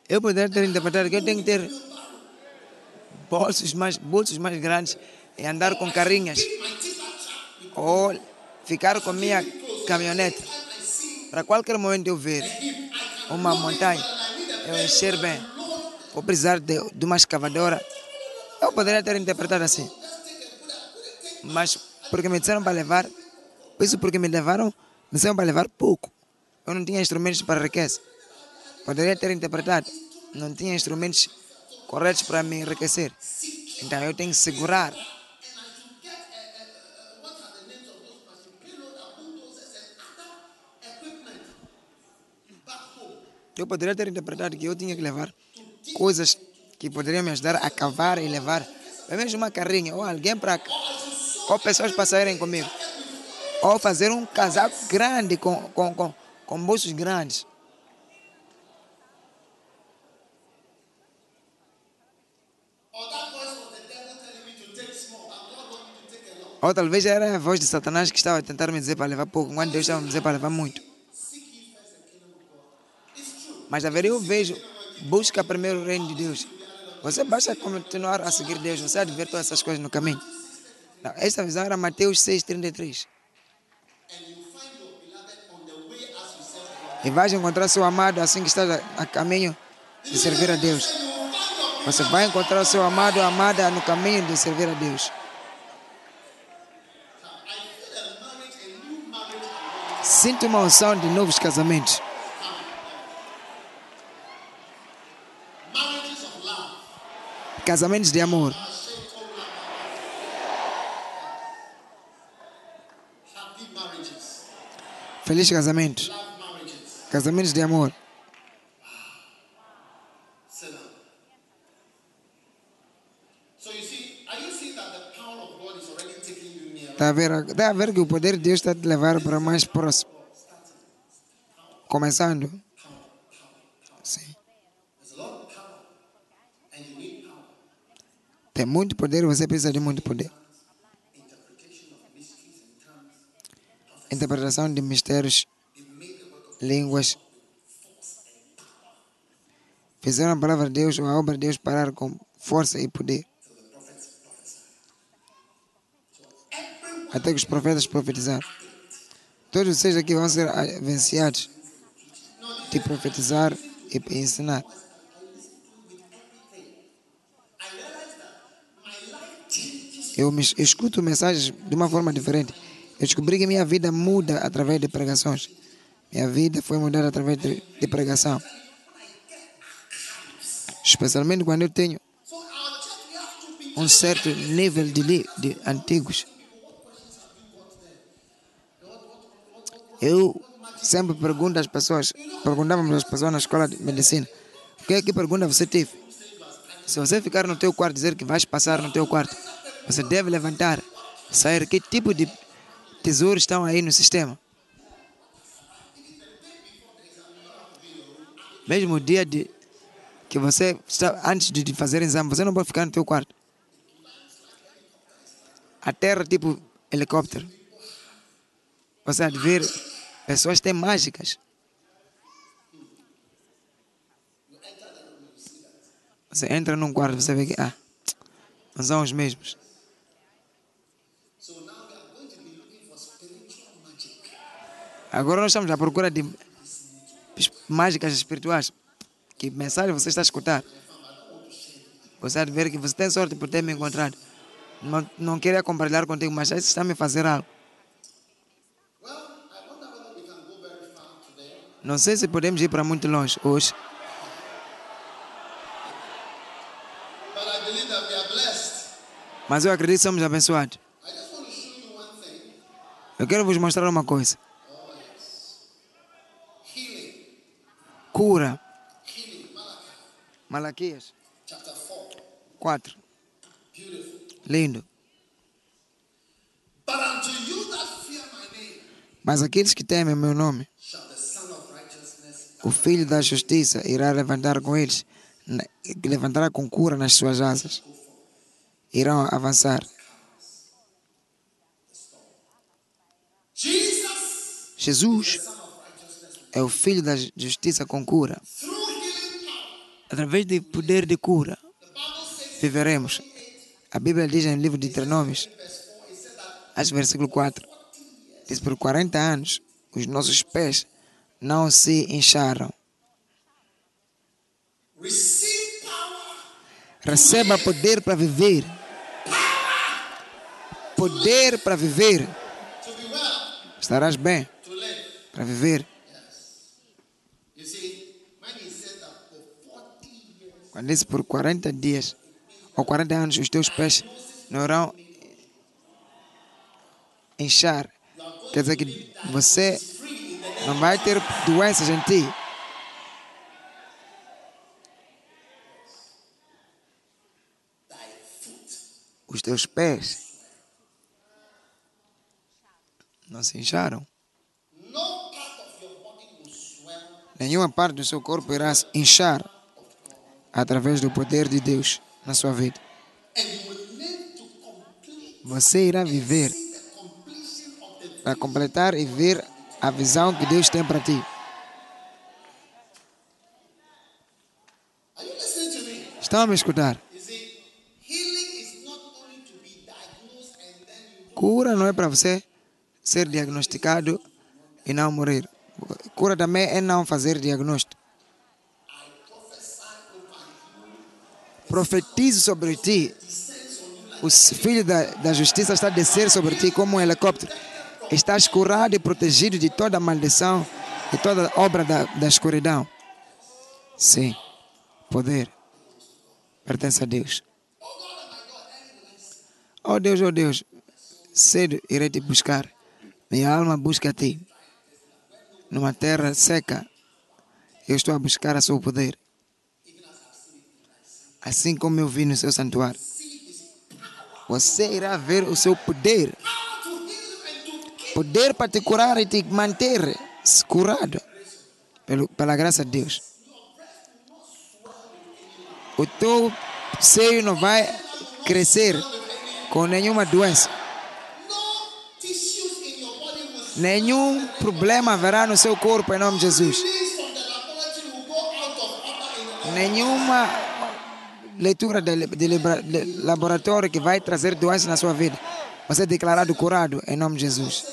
eu poderia ter interpretado que eu tenho que ter bolsos mais, bolsos mais grandes e andar com carrinhas. Ou ficar com minha caminhonete. Para qualquer momento eu ver uma montanha, eu encher bem. Vou precisar de, de uma escavadora Eu poderia ter interpretado assim. Mas porque me disseram para levar, isso porque me levaram, me disseram para levar pouco. Eu não tinha instrumentos para riqueza. Poderia ter interpretado. Não tinha instrumentos corretos para me enriquecer. Então eu tenho que segurar. Eu poderia ter interpretado que eu tinha que levar coisas que poderiam me ajudar a cavar e levar. Pelo menos uma carrinha ou alguém para. Ou pessoas para saírem comigo. Ou fazer um casaco grande com, com, com, com bolsos grandes. Ou talvez era a voz de Satanás que estava a tentar me dizer para levar pouco, enquanto Deus estava a me dizer para levar muito. Mas a ver, eu vejo, busca primeiro o reino de Deus. Você basta continuar a seguir Deus, você todas essas coisas no caminho. Não, essa visão era Mateus 6,33. E vais encontrar seu amado assim que estás a, caminho de servir a Deus. Você vai encontrar seu amado amada no caminho de servir a Deus. Sinto uma unção de novos casamentos. Marriages of love. Casamentos de amor. Happy marriages. Feliz casamento. Love marriages. Casamentos de amor. Sit down. So you see, are you seeing that the power of God is already taking you nearer? Está a ver, está a ver que o poder de Deus está a te levar para mais próximo. Começando. Tem muito poder, você precisa de muito poder. Interpretação de mistérios, línguas. Fizeram a palavra de Deus ou a obra de Deus parar com força e poder. Até que os profetas profetizaram. Todos vocês aqui vão ser venciados de profetizar e ensinar. Eu me- escuto mensagens de uma forma diferente. Eu descobri que minha vida muda através de pregações. Minha vida foi mudada através de, de pregação. Especialmente quando eu tenho um certo nível de, de antigos. Eu sempre pergunto às pessoas, perguntávamos às pessoas na escola de medicina, o que é que pergunta você teve? Se você ficar no teu quarto dizer que vais passar no teu quarto, você deve levantar, sair que tipo de tesouros estão aí no sistema. Mesmo o dia de que você está antes de fazer exame, você não pode ficar no teu quarto. A terra tipo helicóptero. Você há de ver pessoas têm mágicas. Você entra num quarto, você vê que ah, não são os mesmos. Agora nós estamos à procura de mágicas espirituais. Que mensagem você está a escutar? Você há de ver que você tem sorte por ter me encontrado. Não, não queria compartilhar contigo, mas isso está a me fazer algo. Não sei se podemos ir para muito longe hoje, mas eu acredito que somos abençoados. Eu quero vos mostrar uma coisa: cura. Malaquias chapter 4. 4. Beautiful. Lindo. Mas aqueles que temem meu nome, o Filho da Justiça irá levantar com eles, levantará com cura nas suas asas. Irão avançar. Jesus é o Filho da Justiça com cura. Através do poder de cura, viveremos. A Bíblia diz no livro de Deuteronômios, acho versículo 4, diz por 40 anos os nossos pés não se incharam. Receba poder para viver. Poder para viver. Estarás bem para viver. You see, when he said that for 40 years, Quando disse por 40 dias ou 40 anos os teus pés não irão inchar, quer dizer que você não vai ter doenças em ti. Os teus pés não se incharam. Nenhuma parte do seu corpo irá inchar através do poder de Deus na sua vida. Você irá viver para completar e ver a visão que Deus tem para ti. Estão a me escutar? Cura não é para você ser diagnosticado e não morrer. Cura também é não fazer diagnóstico. Profetizo sobre ti. O filho da, da justiça está a descer sobre ti como um helicóptero. Estás curado e protegido de toda maldição e toda obra da, da escuridão. Sim, poder pertence a Deus. Oh Deus, oh Deus, cedo irei te buscar. Minha alma busca a ti. Numa terra seca, eu estou a buscar a seu poder. Assim como eu vi no seu santuário. Você irá ver o seu poder. Poder para te curar e te manter curado. Pela graça de Deus. O teu seio não vai crescer com nenhuma doença. Nenhum problema haverá no seu corpo em nome de Jesus. Nenhuma leitura de, de de laboratório que vai trazer doença na sua vida. Você é declarado curado em nome de Jesus.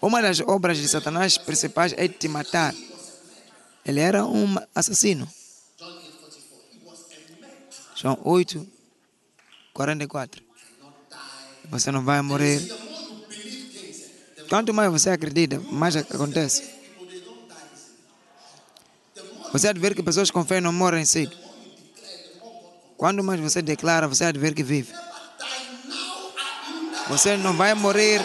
Uma das obras de Satanás principais é te matar. Ele era um assassino. John 8 44. João 8, 44. Você não vai morrer. Quanto mais você acredita, mais acontece. Você há ver que pessoas com fé não morrem cedo. Quando mais você declara, você há ver que vive. Você não vai morrer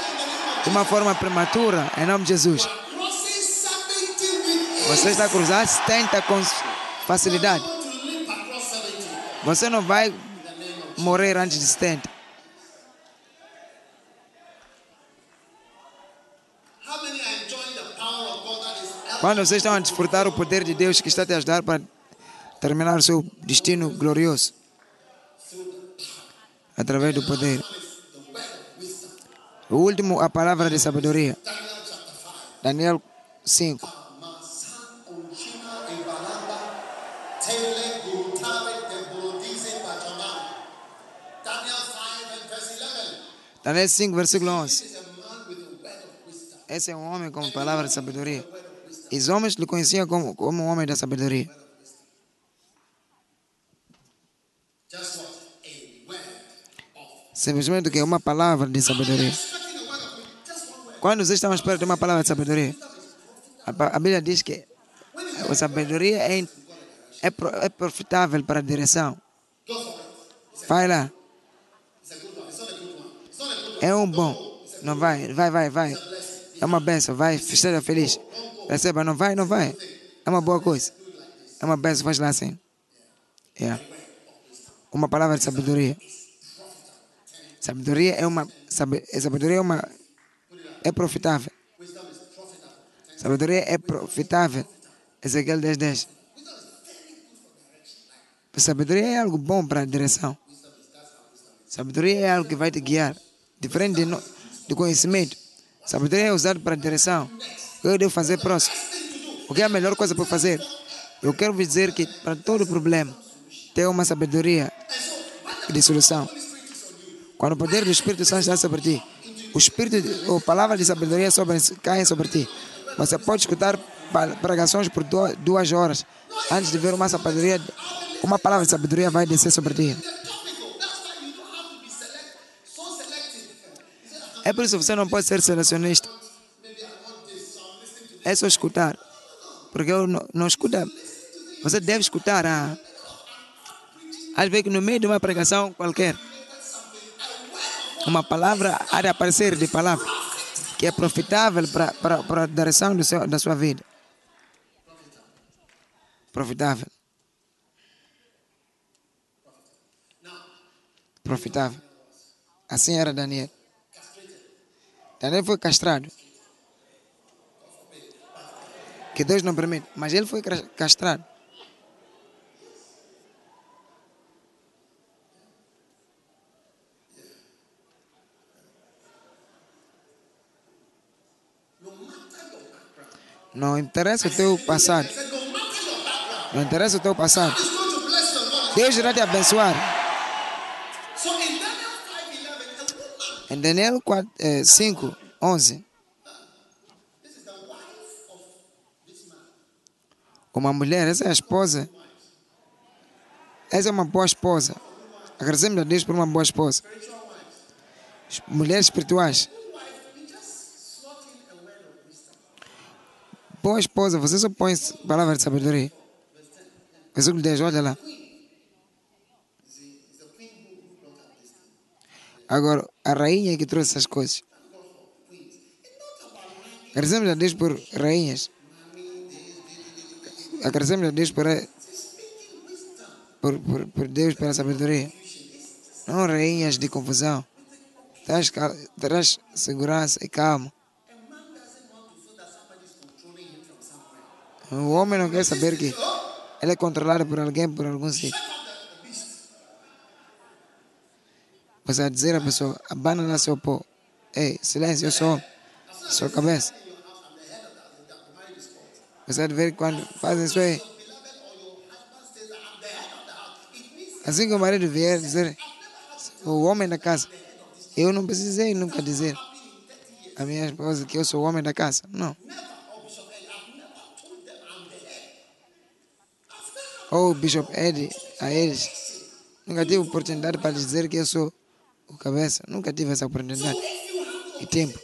de uma forma prematura, em nome de Jesus. Crossing 70 with Você está a cruzar 70 com facilidade. to leap across 70. Você não vai morrer antes de 70. Quando vocês estão a desfrutar o poder de Deus que está a te ajudar para terminar o seu destino glorioso através do poder. O último, a palavra de sabedoria. Daniel 5. Tele Gutare Temporodize Bachana. Daniel 5 and verse 11. Daniel 5, versículo 11. Is a man with a word of wisdom. Esse é um homem com palavra de sabedoria. Os homens lhe conheciam como, como um homem da sabedoria. Simplesmente que uma palavra de sabedoria. Quando vocês estão à espera de uma palavra de sabedoria, a, Bíblia diz que a sabedoria é, é, é profitável para a direção. Vai lá. É um bom. Não vai, vai, vai, vai. É uma benção, vai, esteja feliz. Receba, não vai, não vai. É uma boa coisa. É uma benção, faz lá assim. Yeah. Uma palavra de sabedoria. Sabedoria é uma. Sabe, sabedoria é uma. É profitável. Sabedoria é profitável. Ezequiel 10, 10. Sabedoria é algo bom para a direção. Sabedoria é algo que vai te guiar. Diferente de conhecimento. Sabedoria é usado para a direção. Eu devo fazer próximo? O que é a melhor coisa para fazer? Eu quero vos dizer que para todo problema tem uma sabedoria de solução. Quando o poder do Espírito Santo está sobre ti, o Espírito, ou palavra de sabedoria sobre, caem sobre ti. Você pode escutar pregações por du- duas horas Antes de ver uma sabedoria, uma palavra de sabedoria vai descer sobre ti. The topical. That's why you don't have to be select, so selective. You say, "Ah, É por isso que você não pode ser selecionista. É só escutar. Porque eu não, não escuta. Você deve escutar. Ah. Às vezes, no meio de uma pregação qualquer, uma palavra há de aparecer de palavra que é profitável para, para, para a direção do seu, da sua vida. Profitável. Profitável. Assim era Daniel. Daniel foi castrado. Que Deus não permite. Mas ele foi castrado. Não interessa o teu passado. Não interessa o teu passado. Deus irá te abençoar. So in Daniel 5:11, a woman, Em Daniel 4, eh, 5, 11. Uma mulher, essa é a esposa. Essa é uma boa esposa. Agradecemos a Deus por uma boa esposa. Es- Mulheres espirituais. Boa esposa, você só põe palavra de sabedoria. Versículo 10, olha lá. Agora, a rainha é que trouxe essas coisas. Agradecemos a Deus por rainhas. Agradecemos a Deus por, por, por, por Deus pela sabedoria. Não rainhas de confusão. Traz, traz segurança e calma. O homem não quer saber que ele é controlado por alguém por algum sítio. Você vai dizer à pessoa, abana seu pó. Ei, silêncio, eu sou, sou cabeça. Você vai ver quando fazem isso aí. Assim que o marido vier dizer, o homem da casa, eu não precisei nunca dizer a minha esposa que eu sou o homem da casa. Não. Ou o Bishop Eddie, a eles, nunca tive oportunidade para dizer que eu sou o cabeça. Nunca tive essa oportunidade e tempo.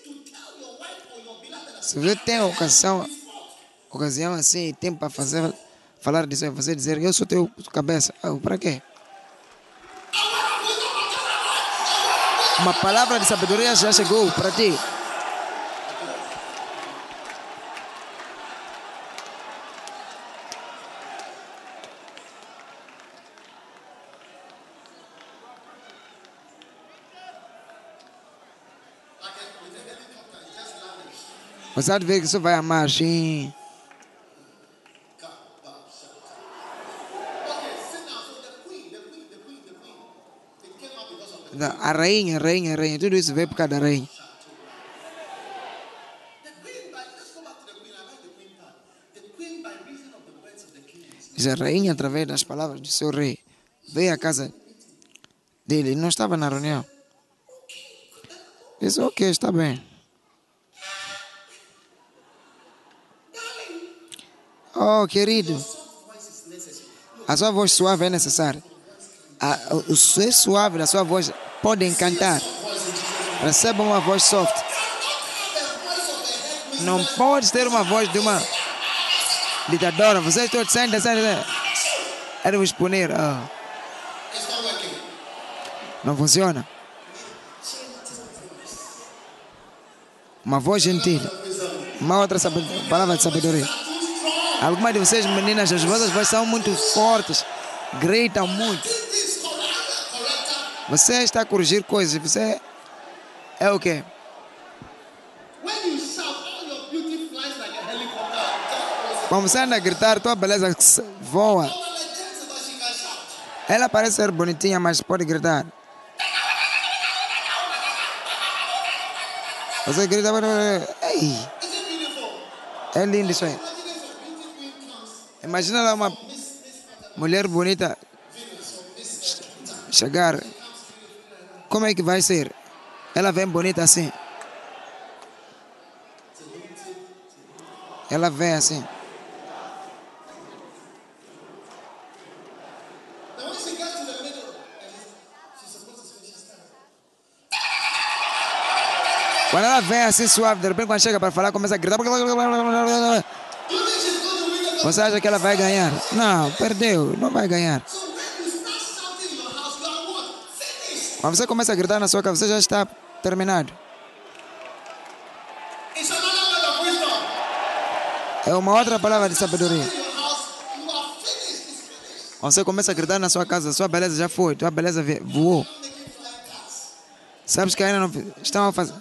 Se você tem ocasião, ocasião assim tempo para fazer, falar é você dizer eu sou teu cabeça. Ah, para quê? Uma palavra de sabedoria já chegou para ti. Você há de ver que isso vai amar assim. A rainha, rainha, rainha, tudo isso veio por causa da rainha. Diz a rainha, através das palavras do seu rei, veio à casa dele. Ele não estava na reunião. Disse, ok, está bem. Oh, querido. A sua voz suave é necessária. A- o ser suave da sua voz pode encantar. Receba uma voz soft. Não pode ter uma voz de uma ditadora. Vocês todos sentem, sentem, de vos punir. Ah, não funciona. Uma voz gentil. Uma outra palavra de sabedoria. Algumas de vocês, meninas, as vossas vozes são muito fortes. Gritam muito. Você está a corrigir coisas. Você é o quê? Quando você anda a gritar, tua beleza voa. Ela parece ser bonitinha, mas pode gritar. Você grita, ei, it beautiful? é lindo isso aí. Imagina lá uma mulher bonita chegar. Como é que vai ser? Ela vem bonita assim. Ela vem assim. Quando ela vem assim suave, de repente quando chega para falar, começa a gritar. Você acha que ela vai ganhar? Não, perdeu, não vai ganhar. Quando você começa a gritar na sua casa, você já está terminado. É uma outra palavra de sabedoria. Quando você começa a gritar na sua casa, sua beleza já foi, tua beleza voou. Sabes que ainda não estão a fazer.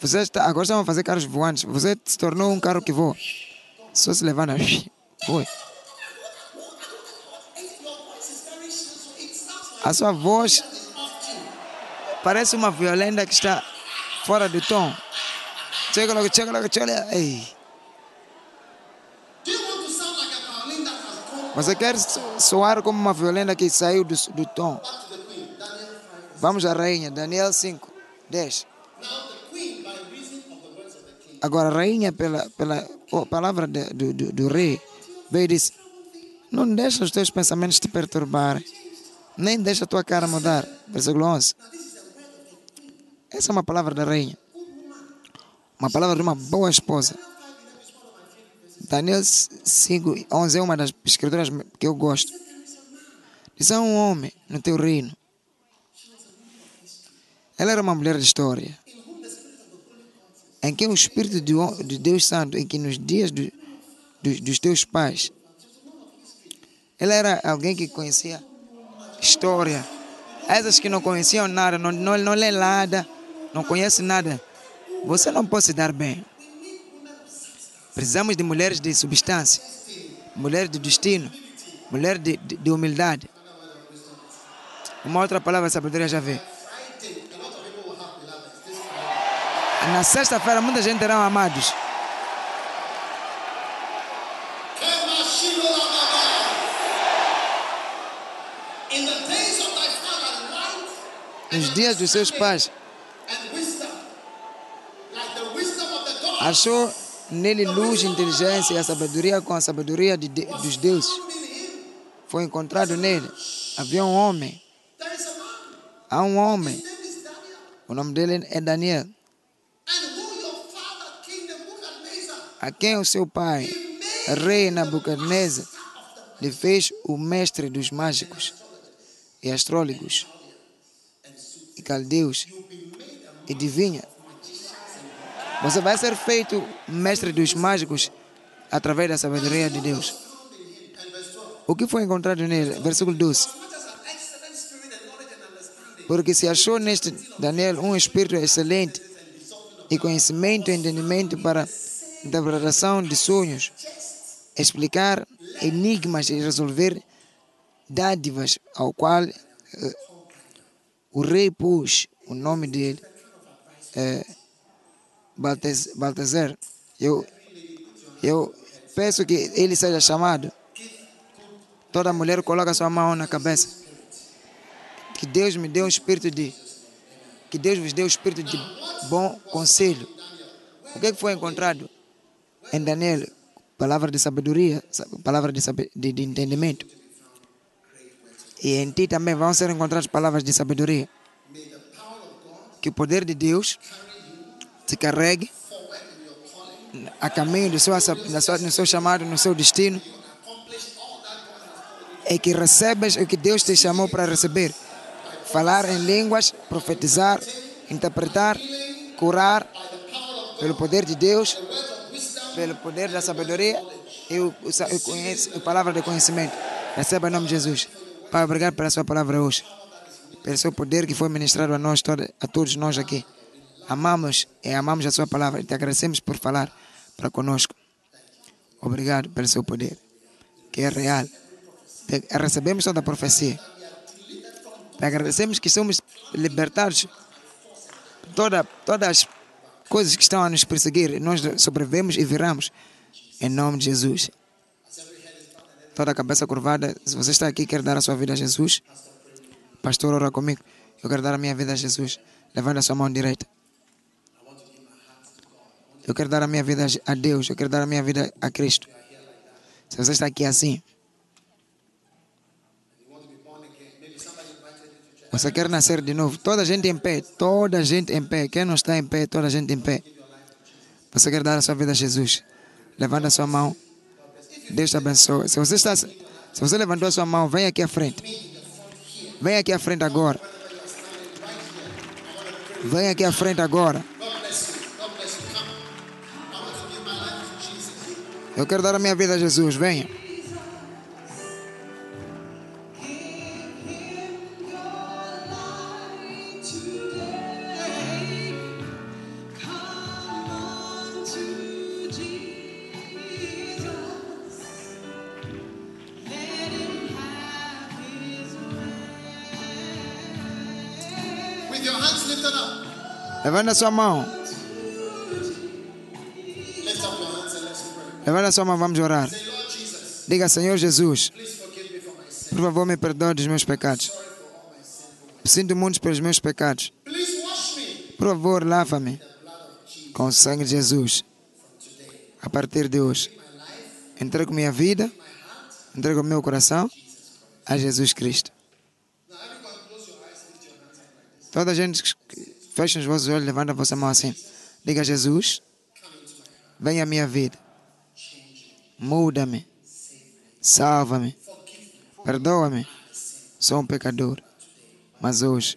Você está, agora estão a fazer carros voantes. Você se tornou um carro que voa. Só se levar na. Foi. A sua voz. Parece uma violenta que está fora de tom. Chega logo, chega logo, chega logo. Ei. Você quer so- soar como uma violenta que saiu do, do tom. back to the queen? Daniel 5. Vamos à rainha, Daniel 5, 10. Now the queen, by reason of the words of the king, Agora, a rainha, pela, pela oh, palavra de- do, do, do rei, veio e disse: Não deixa os teus pensamentos te perturbar, nem deixa a tua cara mudar. Versículo 11. Essa é uma palavra da rainha. Uma palavra de uma boa esposa. Daniel 5, 11 é uma das escrituras que eu gosto. Diz: Há um homem no teu reino. Ela era uma mulher de história em que o Espírito de Deus Santo, em que nos dias do, dos- dos teus pais, ela era alguém que conhecia história. Essas que não conheciam nada, não, não, não lê nada, não conhece nada, você não pode se dar bem. Precisamos de mulheres de substância, mulheres de destino, mulheres de, de, de humildade. Uma outra palavra sabedoria já vê. Na sexta-feira, muita gente terá amados. Nos dias dos seus pais, achou nele luz, inteligência e a sabedoria com a sabedoria de, de- dos deuses. Foi encontrado nele. Havia um homem. Há um homem. O nome dele é Daniel. A quem o seu pai, rei Nabucodonosor, lhe fez o mestre dos mágicos e astrólogos e caldeus e divinha. Você vai ser feito mestre dos mágicos através da sabedoria de Deus. O que foi encontrado nele? Versículo 12. much as an excellent spirit and knowledge and understanding, Porque se achou neste Daniel um espírito excelente e conhecimento e entendimento para interpretação de sonhos, explicar enigmas e resolver dádivas, ao qual eh, o rei pôs o nome dele, Baltaz- Baltazar. Eu, eu peço que ele seja chamado. Toda mulher coloca sua mão na cabeça. Que Deus me dê um espírito de. Que Deus vos dê um espírito de bom conselho. O que é foi encontrado em Daniel? Palavra de sabedoria, sa- palavra de, de, de entendimento. E em ti também vão ser encontradas palavras de sabedoria. Que o poder de Deus te carregue a caminho do seu, no seu chamado, no seu destino. E que recebas o que Deus te chamou para receber. Falar em línguas, profetizar, interpretar, curar, pelo poder de Deus, pelo poder da sabedoria e o, o, sa- o conhece- a palavra de conhecimento. Receba em nome de Jesus. Pai, obrigado pela sua palavra hoje. Pelo seu poder que foi ministrado a nós, a todos nós aqui. Amamos e amamos a sua palavra e te agradecemos por falar para conosco. Obrigado pelo seu poder, que é real. Recebemos toda a profecia. Te agradecemos que somos libertados de toda, todas as coisas que estão a nos perseguir. Nós sobrevivemos e viramos. Em nome de Jesus. Toda a cabeça curvada. Se você está aqui e quer dar a sua vida a Jesus, pastor, ora comigo. Eu quero dar a minha vida a Jesus. Levanta a sua mão direita. Eu quero dar a minha vida a Deus. Eu quero dar a minha vida a Cristo. Se você está aqui assim, Você quer nascer de novo? Toda a gente em pé, toda a gente em pé. Quem não está em pé, toda a gente em pé. Você quer dar a sua vida a Jesus? Levanta a sua mão. Deus te abençoe. Se você está, se você levantou a sua mão, vem aqui à frente. Vem aqui à frente agora. Vem aqui à frente agora. Eu quero dar a minha vida a Jesus. Venha. Levanta sua mão. Levanta a sua mão, vamos orar. Diga, Senhor Jesus, por favor, me perdoe dos meus pecados. Sinto muito pelos meus pecados. Por favor, lava-me com o sangue de Jesus. A partir de hoje, entrego minha vida, entrego meu coração a Jesus Cristo. Toda a gente fecha os vossos olhos, levanta a vossa mão assim. Diga, Jesus, vem à minha vida. Muda-me. Salva-me. Perdoa-me. Sou um pecador. Mas hoje,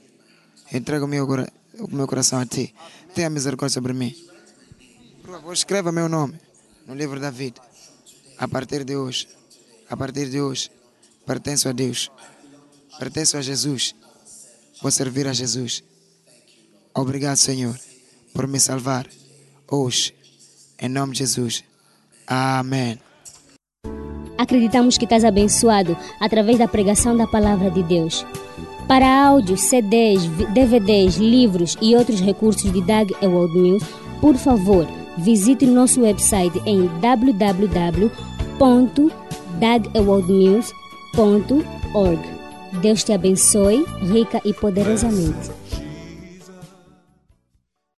entrego o meu, o meu coração a ti. Tenha misericórdia sobre mim. Por favor, escreva meu nome no livro da vida. A partir de hoje, a partir de hoje, pertenço a Deus. Pertenço a Jesus. Vou servir a Jesus. Obrigado, Senhor, por me salvar hoje. Em nome de Jesus. Amém. Acreditamos que estás abençoado através da pregação da palavra de Deus. Para áudios, CDs, DVDs, livros e outros recursos de Doug Ewald Mills, por favor, visite nosso website em www.dougewaldmills.org. Deus te abençoe rica e poderosamente.